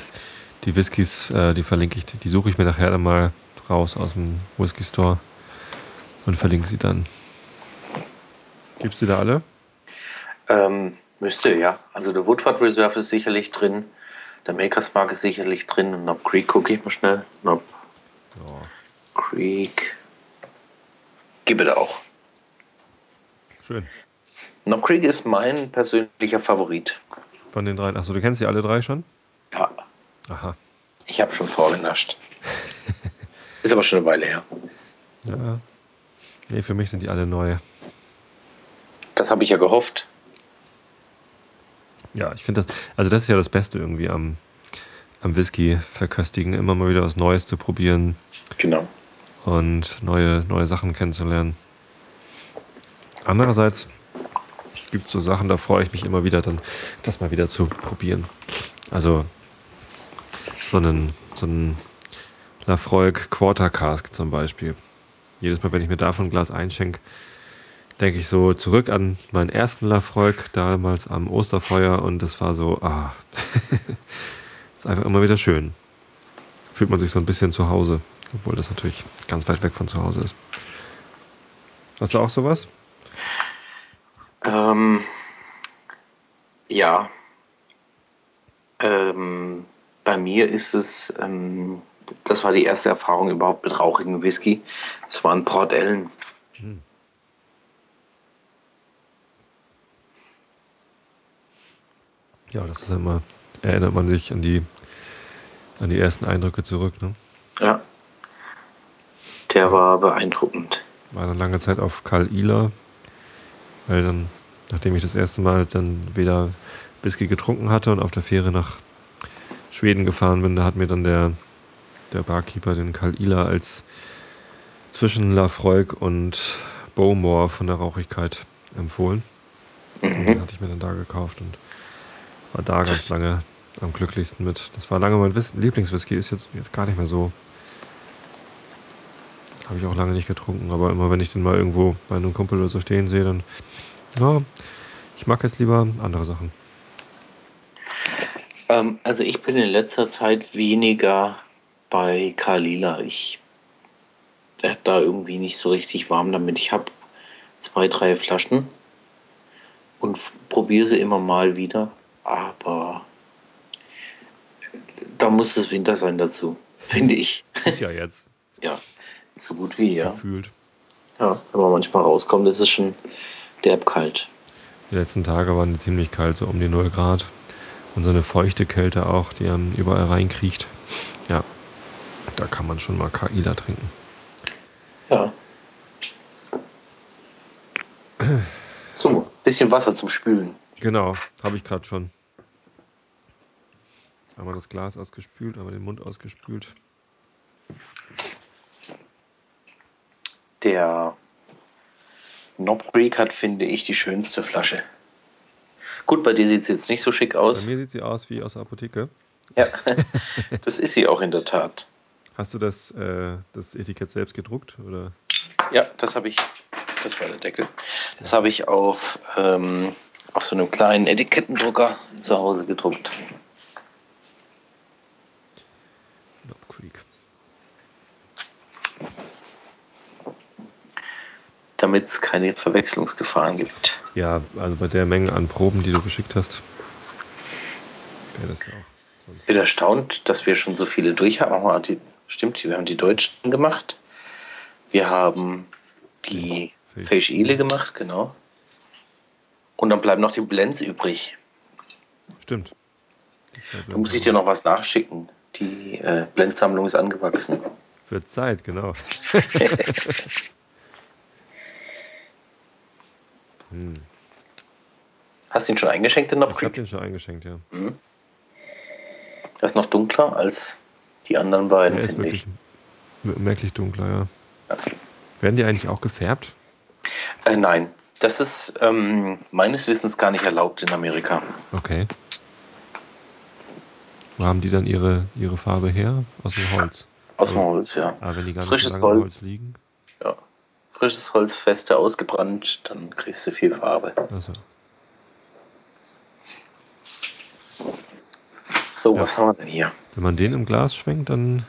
die Whiskys, äh, die verlinke ich, die suche ich mir nachher dann mal raus aus dem Whisky Store und verlinke sie dann. Gibst du da alle? Ähm, müsste, ja. Also der Woodford Reserve ist sicherlich drin. Der Makers Mark ist sicherlich drin. Und Knob Creek gucke ich mal schnell. Knob ja. Creek. Gib es auch. Schön. Knob Creek ist mein persönlicher Favorit. Von den dreien. Achso, du kennst die alle drei schon? Ja. Aha. Ich habe schon vorgenascht. ist aber schon eine Weile her. Ja. Nee, für mich sind die alle neu. Das habe ich ja gehofft. Ja, ich finde das, also das ist ja das Beste irgendwie am, am Whisky verköstigen, immer mal wieder was Neues zu probieren. Genau. Und neue, neue Sachen kennenzulernen. Andererseits gibt es so Sachen, da freue ich mich immer wieder dann, das mal wieder zu probieren. Also so einen, so einen Lafroig Quarter Cask zum Beispiel. Jedes Mal, wenn ich mir davon ein Glas einschenke, denke ich so zurück an meinen ersten Lafroig damals am Osterfeuer und das war so, ah, ist einfach immer wieder schön. Fühlt man sich so ein bisschen zu Hause, obwohl das natürlich ganz weit weg von zu Hause ist. Hast du auch sowas? Ähm, ja. Ähm, bei mir ist es, ähm, das war die erste Erfahrung überhaupt mit rauchigen Whisky. Das war ein Port Ellen. Hm. Ja, das ist immer, erinnert man sich an die, an die ersten Eindrücke zurück, ne? Ja. Der war beeindruckend. War dann lange Zeit auf Karl Ihler, weil dann, nachdem ich das erste Mal dann wieder Whisky getrunken hatte und auf der Fähre nach Schweden gefahren bin, da hat mir dann der, der Barkeeper den Karl Ihler als zwischen Lafroig und Bowmore von der Rauchigkeit empfohlen. Mhm. Den hatte ich mir dann da gekauft und war da ganz lange am glücklichsten mit. Das war lange mein Lieblingswhisky, ist jetzt, jetzt gar nicht mehr so. Habe ich auch lange nicht getrunken, aber immer wenn ich den mal irgendwo bei einem Kumpel oder so stehen sehe, dann, ja, ich mag jetzt lieber andere Sachen. Ähm, also ich bin in letzter Zeit weniger bei Kalila. Ich werde da irgendwie nicht so richtig warm damit. Ich habe zwei, drei Flaschen und probiere sie immer mal wieder, aber da muss es Winter sein dazu, finde ich. Ist ja jetzt. ja, so gut wie, ja. Gefühlt. Ja, wenn man manchmal rauskommt, ist es schon derb kalt. Die letzten Tage waren ziemlich kalt, so um die 0 Grad. Und so eine feuchte Kälte auch, die einem überall reinkriecht. Ja, da kann man schon mal Kaila trinken. Ja. So, bisschen Wasser zum Spülen. Genau, habe ich gerade schon. Einmal das Glas ausgespült, einmal den Mund ausgespült. Der Knob Creek hat, finde ich, die schönste Flasche. Gut, bei dir sieht sie jetzt nicht so schick Bei aus. mir sieht sie aus wie aus der Apotheke. Ja, das ist sie auch in der Tat. Hast du das, äh, das Etikett selbst gedruckt? Oder? Ja, das habe ich, das war der Deckel. Das habe ich auf, ähm, auf so einem kleinen Etikettendrucker zu Hause gedruckt. Knob Creek. damit es keine Verwechslungsgefahren gibt. Ja, also bei der Menge an Proben, die du geschickt hast, wäre das ja auch. Sonst. Ich bin erstaunt, dass wir schon so viele durch haben. Die, stimmt, wir haben die Deutschen gemacht. Wir haben die Fake. Feischele gemacht, genau. Und dann bleiben noch die Blends übrig. Stimmt. Da muss ich dir noch was nachschicken. Die äh, Blendsammlung ist angewachsen. Für Zeit, genau. hm. Hast du ihn schon eingeschenkt, den Ich Knob habe Creek? den schon eingeschenkt, ja. Der ist noch dunkler als die anderen beiden, ist finde wirklich ich. merklich dunkler, ja. Werden die eigentlich auch gefärbt? Äh, nein, das ist ähm, meines Wissens gar nicht erlaubt in Amerika. Okay. Wo haben die dann ihre, ihre Farbe her? Aus dem Holz. Aus dem Ja. Holz, ja. Aber wenn die nicht Frisches Holz. Holz liegen. ja. Frisches Holz, feste ausgebrannt, dann kriegst du viel Farbe. Also, So, Ja. was haben wir denn hier? wenn man den im Glas schwenkt, dann,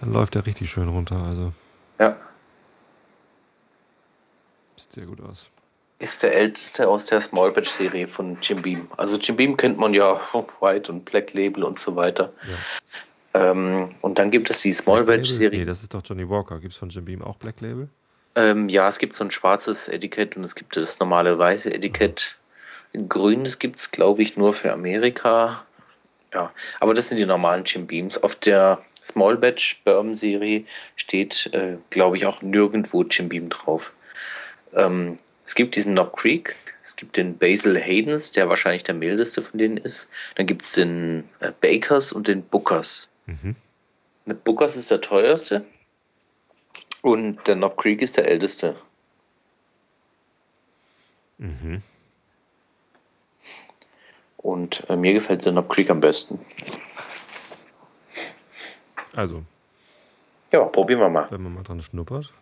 dann läuft der richtig schön runter. Also Ja, sieht sehr gut aus. ist der älteste aus der Small Batch Serie von Jim Beam. Also Jim Beam kennt man ja, White und Black Label und so weiter. Ja. Ähm, und dann gibt es die Small Black Batch Label? Serie. Nee, das ist doch Johnny Walker. Gibt es von Jim Beam auch Black Label? Ähm, ja, es gibt so ein schwarzes Etikett und es gibt das normale weiße Etikett. Ein grünes gibt es, glaube ich, nur für Amerika. Ja, aber das sind die normalen Jim Beams. Auf der Small Batch Bourbon Serie steht, äh, glaube ich, auch nirgendwo Jim Beam drauf. Ähm, es gibt diesen Knob Creek, es gibt den Basil Haydens, der wahrscheinlich der mildeste von denen ist. Dann gibt es den äh, Bakers und den Bookers. Mhm. Der Bookers ist der teuerste und der Knob Creek ist der älteste. Mhm. Und äh, mir gefällt der Knob Creek am besten. Also, Ja, probieren wir mal. wenn man mal dran schnuppert.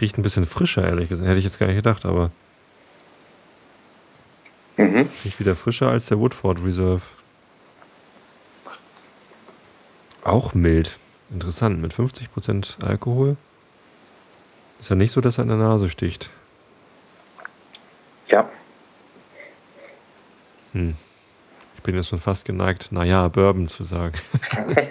Riecht ein bisschen frischer, ehrlich gesagt. Hätte ich jetzt gar nicht gedacht, aber Mhm. riecht wieder frischer als der Woodford Reserve. Auch mild. Interessant, mit 50% Alkohol. Ist ja nicht so, dass er in der Nase sticht. Ja, Hm. Ich bin jetzt schon fast geneigt, naja, Bourbon zu sagen.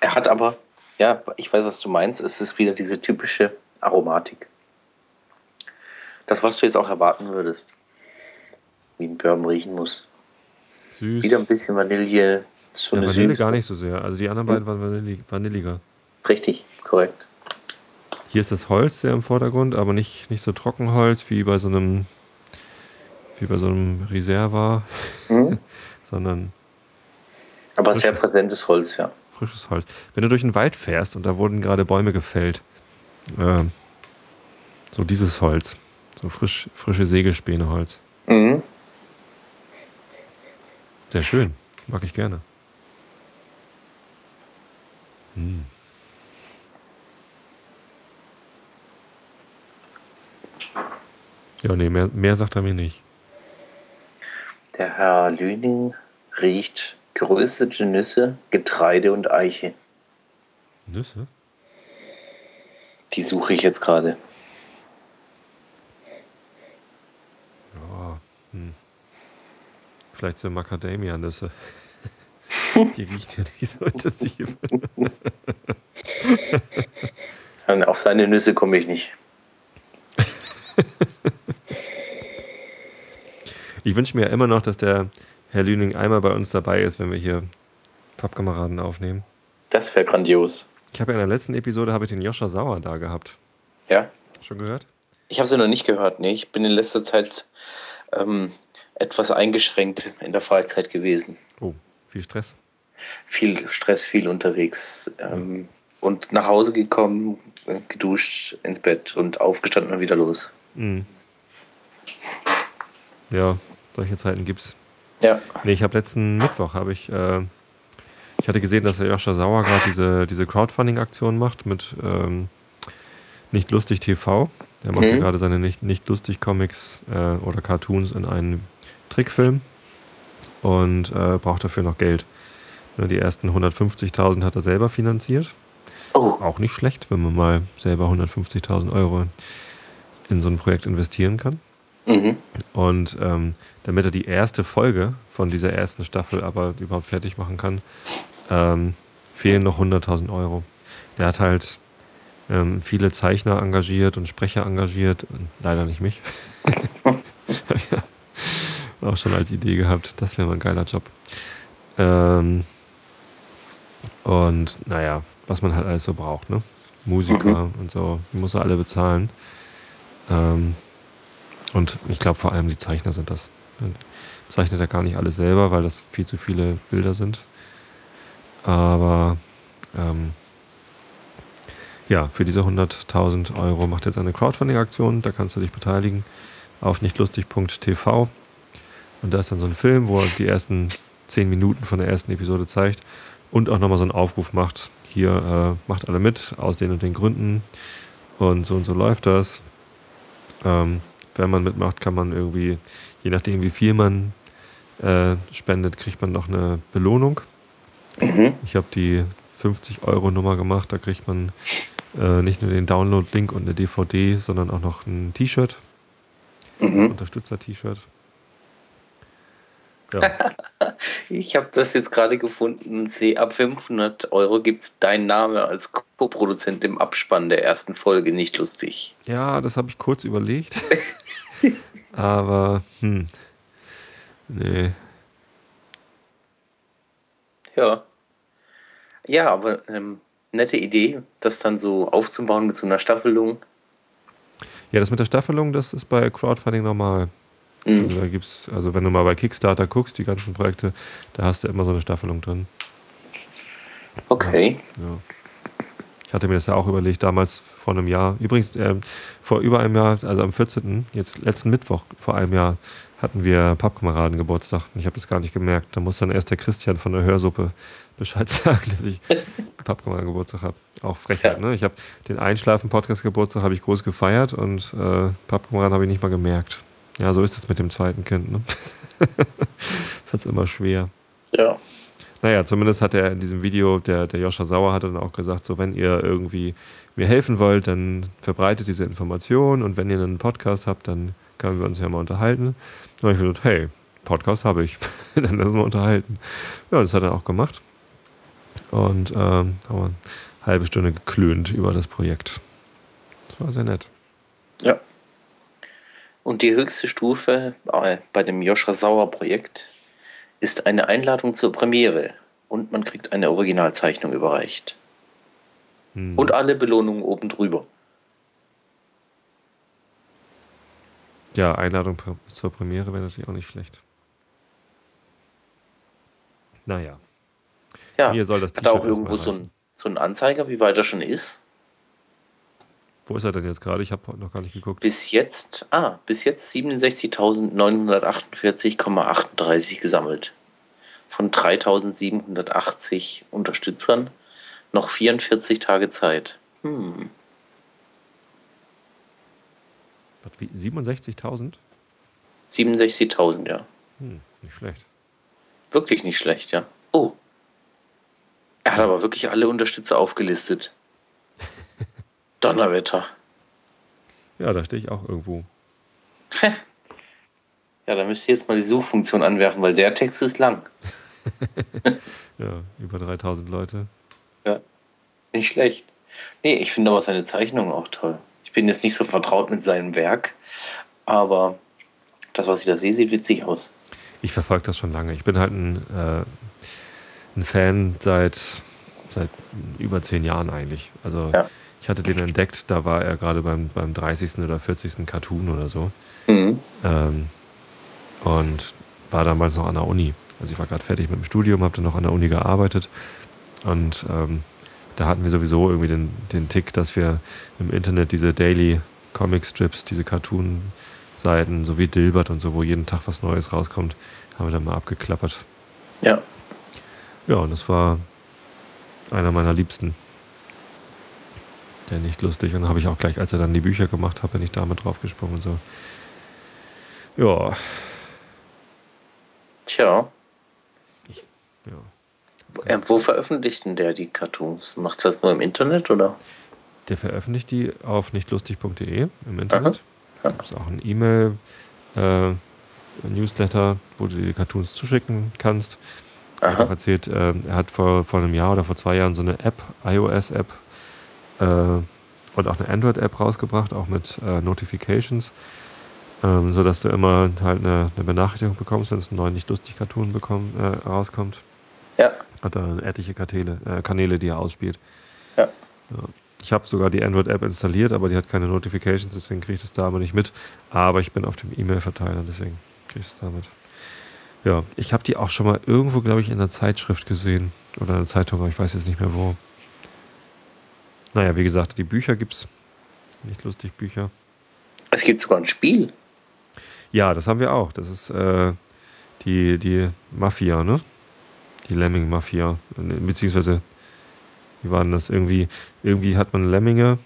er hat aber, ja, ich weiß, was du meinst. Es ist wieder diese typische Aromatik. Das, was du jetzt auch erwarten würdest. Wie ein Bourbon riechen muss. Süß. Wieder ein bisschen Vanille. So ja, Vanille Süße. gar nicht so sehr. Also die anderen beiden waren vanillig, vanilliger. Richtig, korrekt. Hier ist das Holz sehr im Vordergrund, aber nicht, nicht so Trockenholz wie bei so einem wie bei so einem Reserva, Mhm. sondern Aber sehr Frisches. präsentes Holz, ja. frisches Holz. Wenn du durch den Wald fährst und da wurden gerade Bäume gefällt, ähm, so dieses Holz, so frisch, frische Sägespäneholz. Mhm. Sehr schön, mag ich gerne. Hm. Ja, nee, mehr, mehr sagt er mir nicht. Der Herr Lüning riecht geröstete Nüsse, Getreide und Eiche. Nüsse? Die suche ich jetzt gerade. Ja, hm. Vielleicht so Macadamia-Nüsse. Die riecht ja nicht so intensiv. Auf seine Nüsse komme ich nicht. Ich wünsche mir ja immer noch, dass der Herr Lüning einmal bei uns dabei ist, wenn wir hier Pappkameraden aufnehmen. Das wäre grandios. Ich habe ja in der letzten Episode habe ich den Joscha Sauer da gehabt. Ja. Schon gehört? Ich habe sie noch nicht gehört. Nee, ich bin in letzter Zeit ähm, etwas eingeschränkt in der Freizeit gewesen. Oh, viel Stress. Viel Stress, viel unterwegs. Ähm, und nach Hause gekommen, geduscht, ins Bett und aufgestanden und wieder los. Mhm. Ja, solche Zeiten gibt's. Ja. Nee, ich habe letzten Mittwoch habe ich, äh, ich hatte gesehen, dass der Joscha Sauer gerade diese, diese Crowdfunding-Aktion macht mit ähm, Nicht lustig TV. Der macht mhm. gerade seine Nicht, nicht lustig Comics äh, oder Cartoons in einen Trickfilm und äh, braucht dafür noch Geld. Die ersten 150.000 hat er selber finanziert. Oh. Auch nicht schlecht, wenn man mal selber 150.000 Euro in so ein Projekt investieren kann. Mhm. Und ähm, damit er die erste Folge von dieser ersten Staffel aber überhaupt fertig machen kann, ähm, fehlen noch 100.000 Euro. Der hat halt ähm, viele Zeichner engagiert und Sprecher engagiert, leider nicht mich. ja, auch schon als Idee gehabt, das wäre mal ein geiler Job. Ähm, und naja, was man halt alles so braucht, ne? Musiker mhm. und so, die muss er alle bezahlen. Ähm, und ich glaube vor allem die Zeichner sind das. Zeichnet er gar nicht alles selber, weil das viel zu viele Bilder sind. Aber ähm, ja, für diese 100.000 Euro macht jetzt eine Crowdfunding-Aktion. Da kannst du dich beteiligen auf nichtlustig.tv. Und da ist dann so ein Film, wo er die ersten 10 Minuten von der ersten Episode zeigt und auch nochmal so einen Aufruf macht. Hier äh, macht alle mit, aus den und den Gründen. Und so und so läuft das. Ähm, wenn man mitmacht, kann man irgendwie, je nachdem wie viel man äh, spendet, kriegt man noch eine Belohnung. Mhm. Ich habe die 50 Euro Nummer gemacht, da kriegt man äh, nicht nur den Download-Link und eine DVD, sondern auch noch ein T-Shirt. Mhm. Unterstützer-T-Shirt. Ja. ich habe das jetzt gerade gefunden. Sehe, ab 500 Euro gibt es deinen Name als Co-Produzent im Abspann der ersten Folge. Nicht lustig. Ja, das habe ich kurz überlegt. Aber, hm. Nee. Ja. Ja, aber ähm, nette Idee, das dann so aufzubauen mit so einer Staffelung. Ja, das mit der Staffelung, das ist bei Crowdfunding normal. Mhm. Also da gibt's, also wenn du mal bei Kickstarter guckst, die ganzen Projekte, da hast du immer so eine Staffelung drin. Okay. Ja, ja. Ich hatte mir das ja auch überlegt, damals vor einem Jahr. Übrigens, äh, vor über einem Jahr, also am 14., jetzt letzten Mittwoch vor einem Jahr, hatten wir Pappkameraden Geburtstag. Ich habe das gar nicht gemerkt. Da muss dann erst der Christian von der Hörsuppe Bescheid sagen, dass ich Pappkameraden Geburtstag habe. Auch Frechheit, ja. ne? Ich habe den Einschlafen-Podcast Geburtstag habe ich groß gefeiert und äh, Pappkameraden habe ich nicht mal gemerkt. Ja, so ist es mit dem zweiten Kind. Ne? das hat es immer schwer. Ja. Naja, zumindest hat er in diesem Video, der, der Joscha Sauer hat dann auch gesagt, so wenn ihr irgendwie mir helfen wollt, dann verbreitet diese Information und wenn ihr einen Podcast habt, dann können wir uns ja mal unterhalten. Und ich gesagt, hey, Podcast habe ich, dann lassen wir unterhalten. Ja, das hat er auch gemacht. Und ähm, haben wir eine halbe Stunde geklönt über das Projekt. Das war sehr nett. Ja. Und die höchste Stufe äh, bei dem Joscha Sauer Projekt ist eine Einladung zur Premiere und man kriegt eine Originalzeichnung überreicht. Hm. Und alle Belohnungen oben drüber. Ja, Einladung zur Premiere wäre natürlich auch nicht schlecht. Naja. Ja, Mir soll das hat auch irgendwo so ein, so ein Anzeiger, wie weit er schon ist. Wo ist er denn jetzt gerade? Ich habe noch gar nicht geguckt. Bis jetzt, ah, bis jetzt 67.948,38 gesammelt. Von 3.780 Unterstützern Noch 44 Tage Zeit. Hm. Was, wie, 67.000? 67.000, ja. Hm, nicht schlecht. Wirklich nicht schlecht, ja. Oh. Er hat aber wirklich alle Unterstützer aufgelistet. Donnerwetter. Ja, da stehe ich auch irgendwo. Ja, da müsst ihr jetzt mal die Suchfunktion anwerfen, weil der Text ist lang. Ja, über 3000 Leute. Ja. Nicht schlecht. Nee, ich finde aber seine Zeichnung auch toll. Ich bin jetzt nicht so vertraut mit seinem Werk, aber das, was ich da sehe, sieht witzig aus. Ich verfolge das schon lange. Ich bin halt ein, äh, ein Fan seit, seit über zehn Jahren eigentlich. Also Ja. Ich hatte den entdeckt, da war er gerade beim, beim 30. oder 40. Cartoon oder so. Mhm. Ähm, und war damals noch an der Uni. Also ich war gerade fertig mit dem Studium, habe dann noch an der Uni gearbeitet. Und ähm, da hatten wir sowieso irgendwie den, den Tick, dass wir im Internet diese Daily Comic Strips, diese Cartoon-Seiten, so wie Dilbert und so, wo jeden Tag was Neues rauskommt, haben wir dann mal abgeklappert. Ja. Ja, und das war einer meiner Liebsten. Der nicht lustig. Und dann habe ich auch gleich, als er dann die Bücher gemacht hat, bin ich damit draufgesprungen und so. Ja, Tja. ja. Wo- äh, Wo veröffentlicht denn der die Cartoons? Macht das nur im Internet oder? Der veröffentlicht die auf nichtlustig.de im Internet. Da gibt es auch ein E-Mail, äh, Newsletter, wo du die Cartoons zuschicken kannst. Er hat auch erzählt, äh, er hat vor, vor einem Jahr oder vor zwei Jahren so eine App, iOS-App und auch eine Android-App rausgebracht, auch mit äh, Notifications, ähm, sodass du immer halt eine, eine Benachrichtigung bekommst, wenn es ein neuer Nicht-Lustig-Cartoon äh, rauskommt. Ja. Hat da etliche Kanäle, äh, Kanäle, die er ausspielt. Ja. Ja. Ich habe sogar die Android-App installiert, aber die hat keine Notifications, deswegen kriege ich das da aber nicht mit. Aber ich bin auf dem E-Mail-Verteiler, deswegen kriege ich es damit. Ja, ich habe die auch schon mal irgendwo, glaube ich, in einer Zeitschrift gesehen. Oder in einer Zeitung, aber ich weiß jetzt nicht mehr wo. Naja, wie gesagt, die Bücher gibt's. Nicht lustig, Bücher. Es gibt sogar ein Spiel. Ja, das haben wir auch. Das ist äh, die, die Mafia, ne? Die Lemming-Mafia. Beziehungsweise, wie war denn das? Irgendwie, irgendwie hat man Lemminge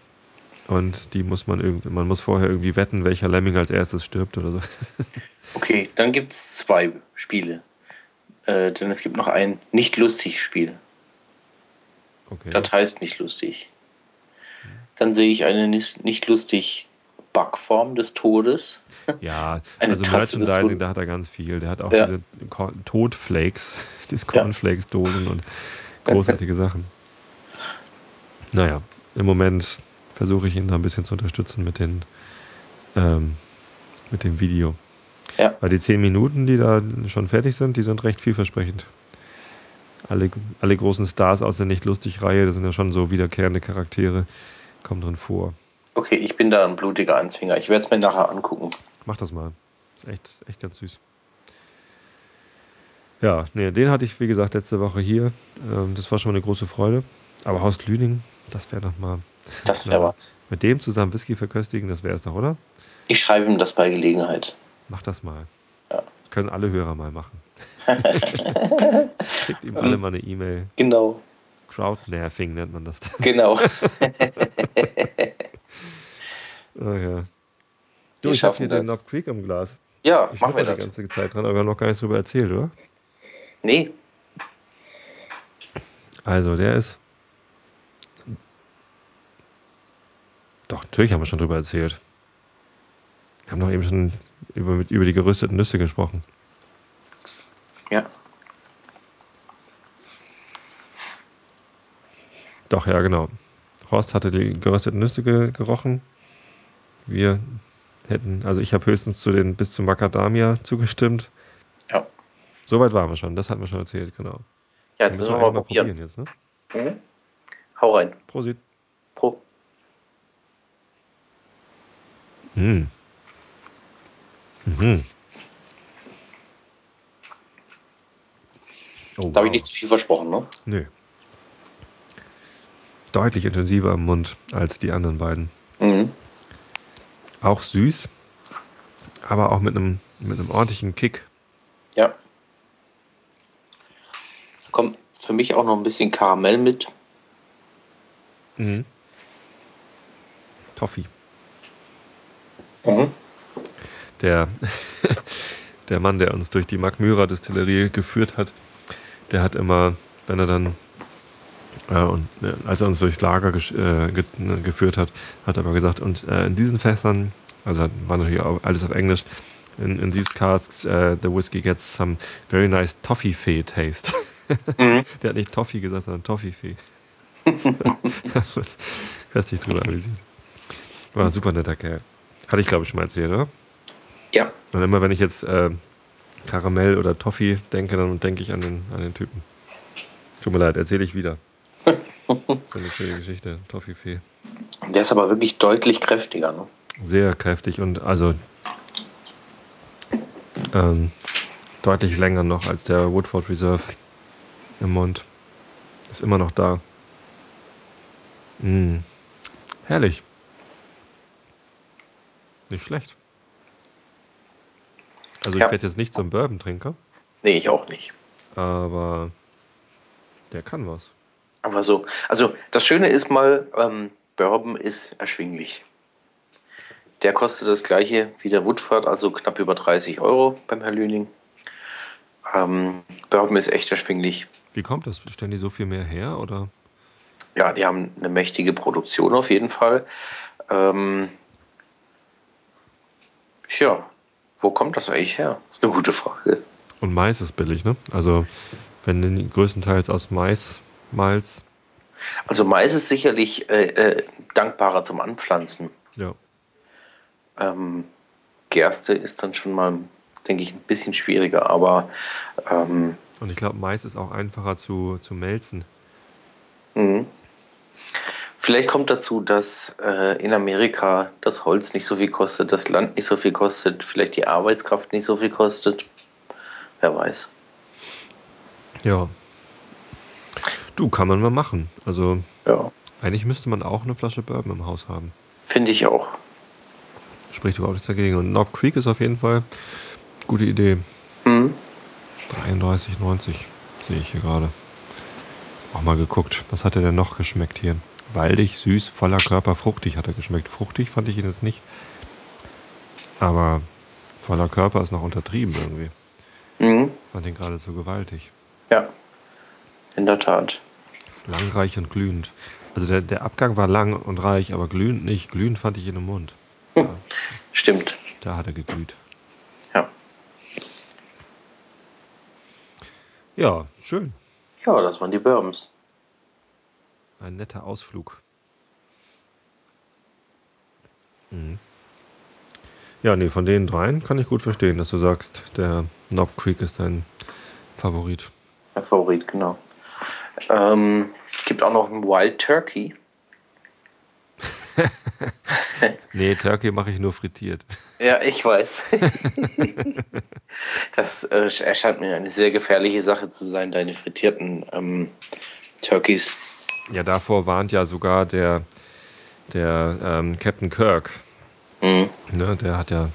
und die muss man irgendwie, man muss vorher irgendwie wetten, welcher Lemming als erstes stirbt oder so. Okay, dann gibt es zwei Spiele. Äh, denn es gibt noch ein nicht lustig Spiel. Okay. Das heißt nicht lustig. Dann sehe ich eine nicht, nicht lustig Backform des Todes. Ja, Eine also Tasse Merchandising, da hat er ganz viel. Der hat auch Ja. diese Todflakes, diese Cornflakes-Dosen und großartige Sachen. Naja, im Moment versuche ich ihn da ein bisschen zu unterstützen mit, den, ähm, mit dem Video. Ja. Weil die zehn Minuten, die da schon fertig sind, die sind recht vielversprechend. Alle, alle großen Stars aus der Nicht-Lustig-Reihe, das sind ja schon so wiederkehrende Charaktere, kommen drin vor. Okay, ich bin da ein blutiger Anfänger. Ich werde es mir nachher angucken. Mach das mal. Ist echt, echt ganz süß. Ja, nee, den hatte ich, wie gesagt, letzte Woche hier. Ähm, das war schon mal eine große Freude. Aber Haus Lüning, das wäre doch mal. Das wäre was. Mit dem zusammen Whisky verköstigen, das wäre es doch, oder? Ich schreibe ihm das bei Gelegenheit. Mach das mal. Ja. Das können alle Hörer mal machen. Schickt ihm alle mal eine E-Mail. Genau. Crowdnerving nennt man das. dann. Genau. Oh, ja. Du, Wir ich habe hier den das. Knob Creek im Glas. Ja, Ich machen wir schnuppere die das. ganze Zeit dran, aber wir haben noch gar nichts drüber erzählt, oder? Nee, Also, der ist. Doch, natürlich haben wir schon drüber erzählt. Wir haben doch eben schon über, über die gerösteten Nüsse gesprochen. ja. Doch, ja, genau. Horst hatte die gerösteten Nüsse ge gerochen. Wir hätten, also ich habe höchstens zu den bis zum Macadamia zugestimmt. Ja. Soweit waren wir schon, das hatten wir schon erzählt, genau. Ja, jetzt müssen wir mal probieren. jetzt, ne? Mhm. Hau rein. Prosit. Pro. Mhm. Mhm. Oh, Da habe ich nicht zu viel versprochen, ne? Nö. Deutlich intensiver im Mund als die anderen beiden. Mhm. Auch süß, aber auch mit einem, mit einem ordentlichen Kick. Ja. Kommt für mich auch noch ein bisschen Karamell mit. Mhm. Toffee. Mhm. Der, der Mann, der uns durch die Mark Myra Distillerie geführt hat, der hat immer, wenn er dann, und, äh, als er uns durchs Lager äh, ge ne, geführt hat, hat er aber gesagt, und äh, in diesen Fässern, also war natürlich auch alles auf Englisch, in, in these casks, äh, the whiskey gets some very nice toffee-fee taste. Mhm. Der hat nicht Toffee gesagt, sondern Toffee-Fee. Köstlich drüber amüsiert. War ein super netter Kerl. Hatte ich, glaube ich, schon mal erzählt, oder? Ja. Und immer, wenn ich jetzt äh, Karamell oder Toffee denke, dann denke ich an den, an den Typen. Tut mir leid, erzähle ich wieder. Das ist eine schöne Geschichte, Toffee-Fee. Der ist aber wirklich deutlich kräftiger. Ne? Sehr kräftig und also ähm, deutlich länger noch als der Woodford Reserve im Mund. Ist immer noch da. Mm. Herrlich. Nicht schlecht. Also ich Ja. werde jetzt nicht zum Bourbon-Trinker, Nee, ich auch nicht. aber der kann was. Aber so, also das Schöne ist mal, ähm, Bourbon ist erschwinglich. Der kostet das gleiche wie der Woodford, also knapp über 30 Euro beim Herr Lüning. Ähm, Bourbon ist echt erschwinglich. Wie kommt das? Stellen die so viel mehr her oder? Ja, die haben eine mächtige Produktion auf jeden Fall. Ähm, tja, wo kommt das eigentlich her? Das ist eine gute Frage. Und Mais ist billig, ne? Also wenn die größtenteils aus Mais malz, Also Mais ist sicherlich äh, äh, dankbarer zum Anpflanzen. ja. Ähm, Gerste ist dann schon mal, denke ich, ein bisschen schwieriger, aber ähm, Und ich glaube, Mais ist auch einfacher zu, zu melzen. mh. vielleicht kommt dazu, dass äh, in Amerika das Holz nicht so viel kostet, das Land nicht so viel kostet, vielleicht die Arbeitskraft nicht so viel kostet. Wer weiß. Ja. Du, kann man mal machen. Also Ja, eigentlich müsste man auch eine Flasche Bourbon im Haus haben. finde ich auch. Spricht überhaupt nichts dagegen. Und Knob Creek ist auf jeden Fall gute Idee. Mhm. 33,90 sehe ich hier gerade. Auch mal geguckt. Was hat er denn noch geschmeckt hier? Waldig, süß, voller Körper, fruchtig hat er geschmeckt. Fruchtig fand ich ihn jetzt nicht. Aber voller Körper ist noch untertrieben irgendwie. Mhm. Fand ihn geradezu gewaltig. Ja, in der Tat. Langreich und glühend. Also der, der Abgang war lang und reich, aber glühend nicht. Glühend fand ich ihn im Mund. Stimmt. Da hat er geglüht. Ja. Ja, schön. Ja, das waren die Bourbons. Ein netter Ausflug. Mhm. Ja, nee, von den dreien kann ich gut verstehen, dass du sagst, der Knob Creek ist dein Favorit. Mein Favorit, genau. Ähm, gibt auch noch einen Wild Turkey. Nee, Turkey mache ich nur frittiert. Ja, ich weiß. das äh, erscheint mir eine sehr gefährliche Sache zu sein, deine frittierten ähm, Turkeys. Ja, davor warnt ja sogar der, der ähm, Captain Kirk. Mhm. Ne, der hat ja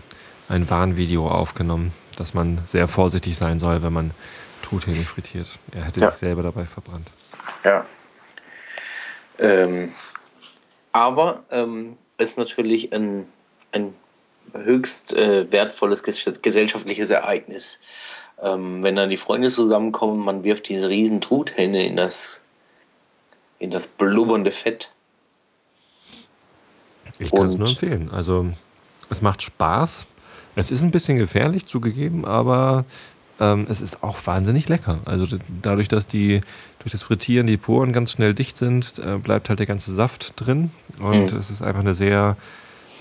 ein Warnvideo aufgenommen, dass man sehr vorsichtig sein soll, wenn man Truthähne frittiert. Er hätte Ja. sich selber dabei verbrannt. Ja. Ähm, aber ähm, ist natürlich ein, ein höchst äh, wertvolles ges gesellschaftliches Ereignis. Ähm, wenn dann die Freunde zusammenkommen, man wirft diese riesen Truthähne in das, in das blubbernde Fett. Ich kann es nur empfehlen. Also, es macht Spaß. Es ist ein bisschen gefährlich zugegeben, aber ähm, es ist auch wahnsinnig lecker. Also dadurch, dass die durch das Frittieren die Poren ganz schnell dicht sind, äh, bleibt halt der ganze Saft drin und Mhm. es ist einfach eine sehr,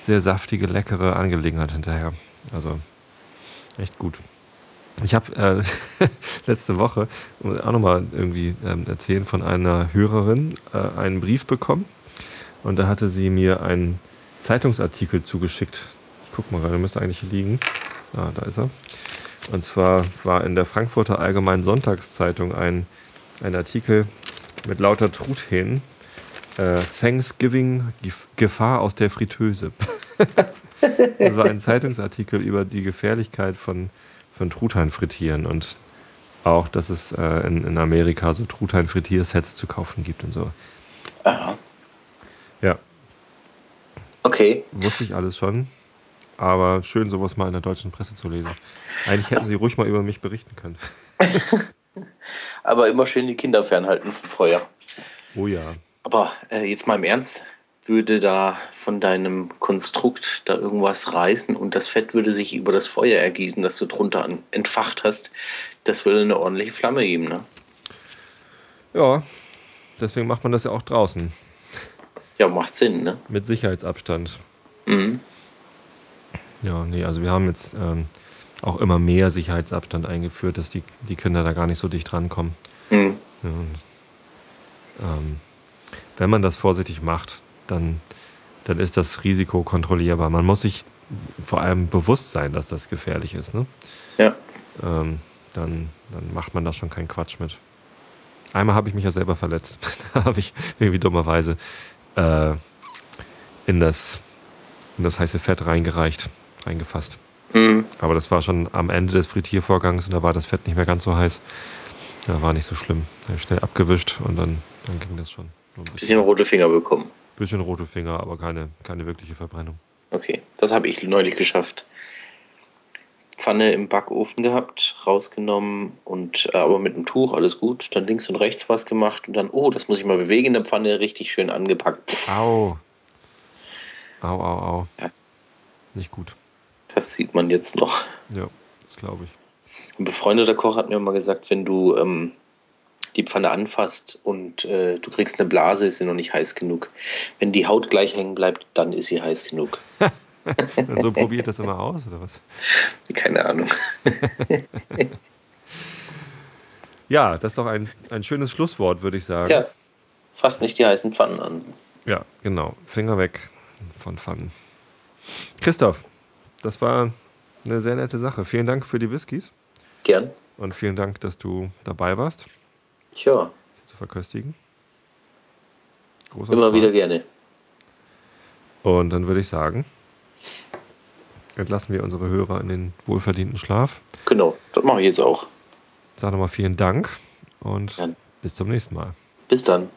sehr saftige, leckere Angelegenheit hinterher. Also echt gut. Ich habe äh, letzte Woche auch nochmal irgendwie ähm, erzählen von einer Hörerin äh, einen Brief bekommen und da hatte sie mir einen Zeitungsartikel zugeschickt. Ich guck mal gerade, müsste eigentlich hier liegen. Ah, da ist er. Und zwar war in der Frankfurter Allgemeinen Sonntagszeitung ein, ein Artikel mit lauter Truthähnen. Äh, Thanksgiving Gef- Gefahr aus der Fritteuse. das war ein Zeitungsartikel über die Gefährlichkeit von, von Truthahn frittieren und auch, dass es äh, in, in Amerika so Truthahn-Frittiersets zu kaufen gibt und so. Aha. Ja. Okay. Wusste ich alles schon. Aber schön, sowas mal in der deutschen Presse zu lesen. Eigentlich hätten sie ruhig mal über mich berichten können. Aber immer schön die Kinder fernhalten vom Feuer. Oh ja. Aber äh, jetzt mal im Ernst, würde da von deinem Konstrukt da irgendwas reißen und das Fett würde sich über das Feuer ergießen, das du drunter entfacht hast, das würde eine ordentliche Flamme geben, ne? Ja, deswegen macht man das ja auch draußen. Ja, macht Sinn, ne? Mit Sicherheitsabstand. Mhm. Ja, nee, also wir haben jetzt ähm, auch immer mehr Sicherheitsabstand eingeführt, dass die, die Kinder da gar nicht so dicht rankommen. Mhm. Ja, und, ähm, wenn man das vorsichtig macht, dann, dann ist das Risiko kontrollierbar. Man muss sich vor allem bewusst sein, dass das gefährlich ist. Ne? Ja. Ähm, dann, dann macht man da schon keinen Quatsch mit. Einmal habe ich mich ja selber verletzt. da habe ich irgendwie dummerweise äh, in, das, in das heiße Fett reingereicht, reingefasst. Mhm. Aber das war schon am Ende des Frittiervorgangs und da war das Fett nicht mehr ganz so heiß. Da war nicht so schlimm. Da habe ich schnell abgewischt und dann, dann ging das schon. Ein Bisschen rote Finger bekommen. bisschen rote Finger, aber keine, keine wirkliche Verbrennung. Okay, das habe ich neulich geschafft. Pfanne im Backofen gehabt, rausgenommen und äh, aber mit einem Tuch, alles gut. Dann links und rechts was gemacht und dann, oh, das muss ich mal bewegen in der Pfanne, richtig schön angepackt. Au. Au, au, au. Ja. Nicht gut. Das sieht man jetzt noch. Ja, das glaube ich. Ein befreundeter Koch hat mir mal gesagt, wenn du ähm, die Pfanne anfasst und äh, du kriegst eine Blase, ist sie noch nicht heiß genug. Wenn die Haut gleich hängen bleibt, dann ist sie heiß genug. So probiert das immer aus, oder was? Keine Ahnung. Ja, das ist doch ein, ein schönes Schlusswort, würde ich sagen. Ja, fasst nicht die heißen Pfannen an. Ja, genau. Finger weg von Pfannen. Christoph, das war eine sehr nette Sache. Vielen Dank für die Whiskys Gern. und vielen Dank, dass du dabei warst, Ja, sie zu verköstigen. Großer immer Spaß. wieder gerne. Und dann würde ich sagen, entlassen wir unsere Hörer in den wohlverdienten Schlaf. Genau, das mache ich jetzt auch. Sag nochmal vielen Dank und Gern. bis zum nächsten Mal. Bis dann.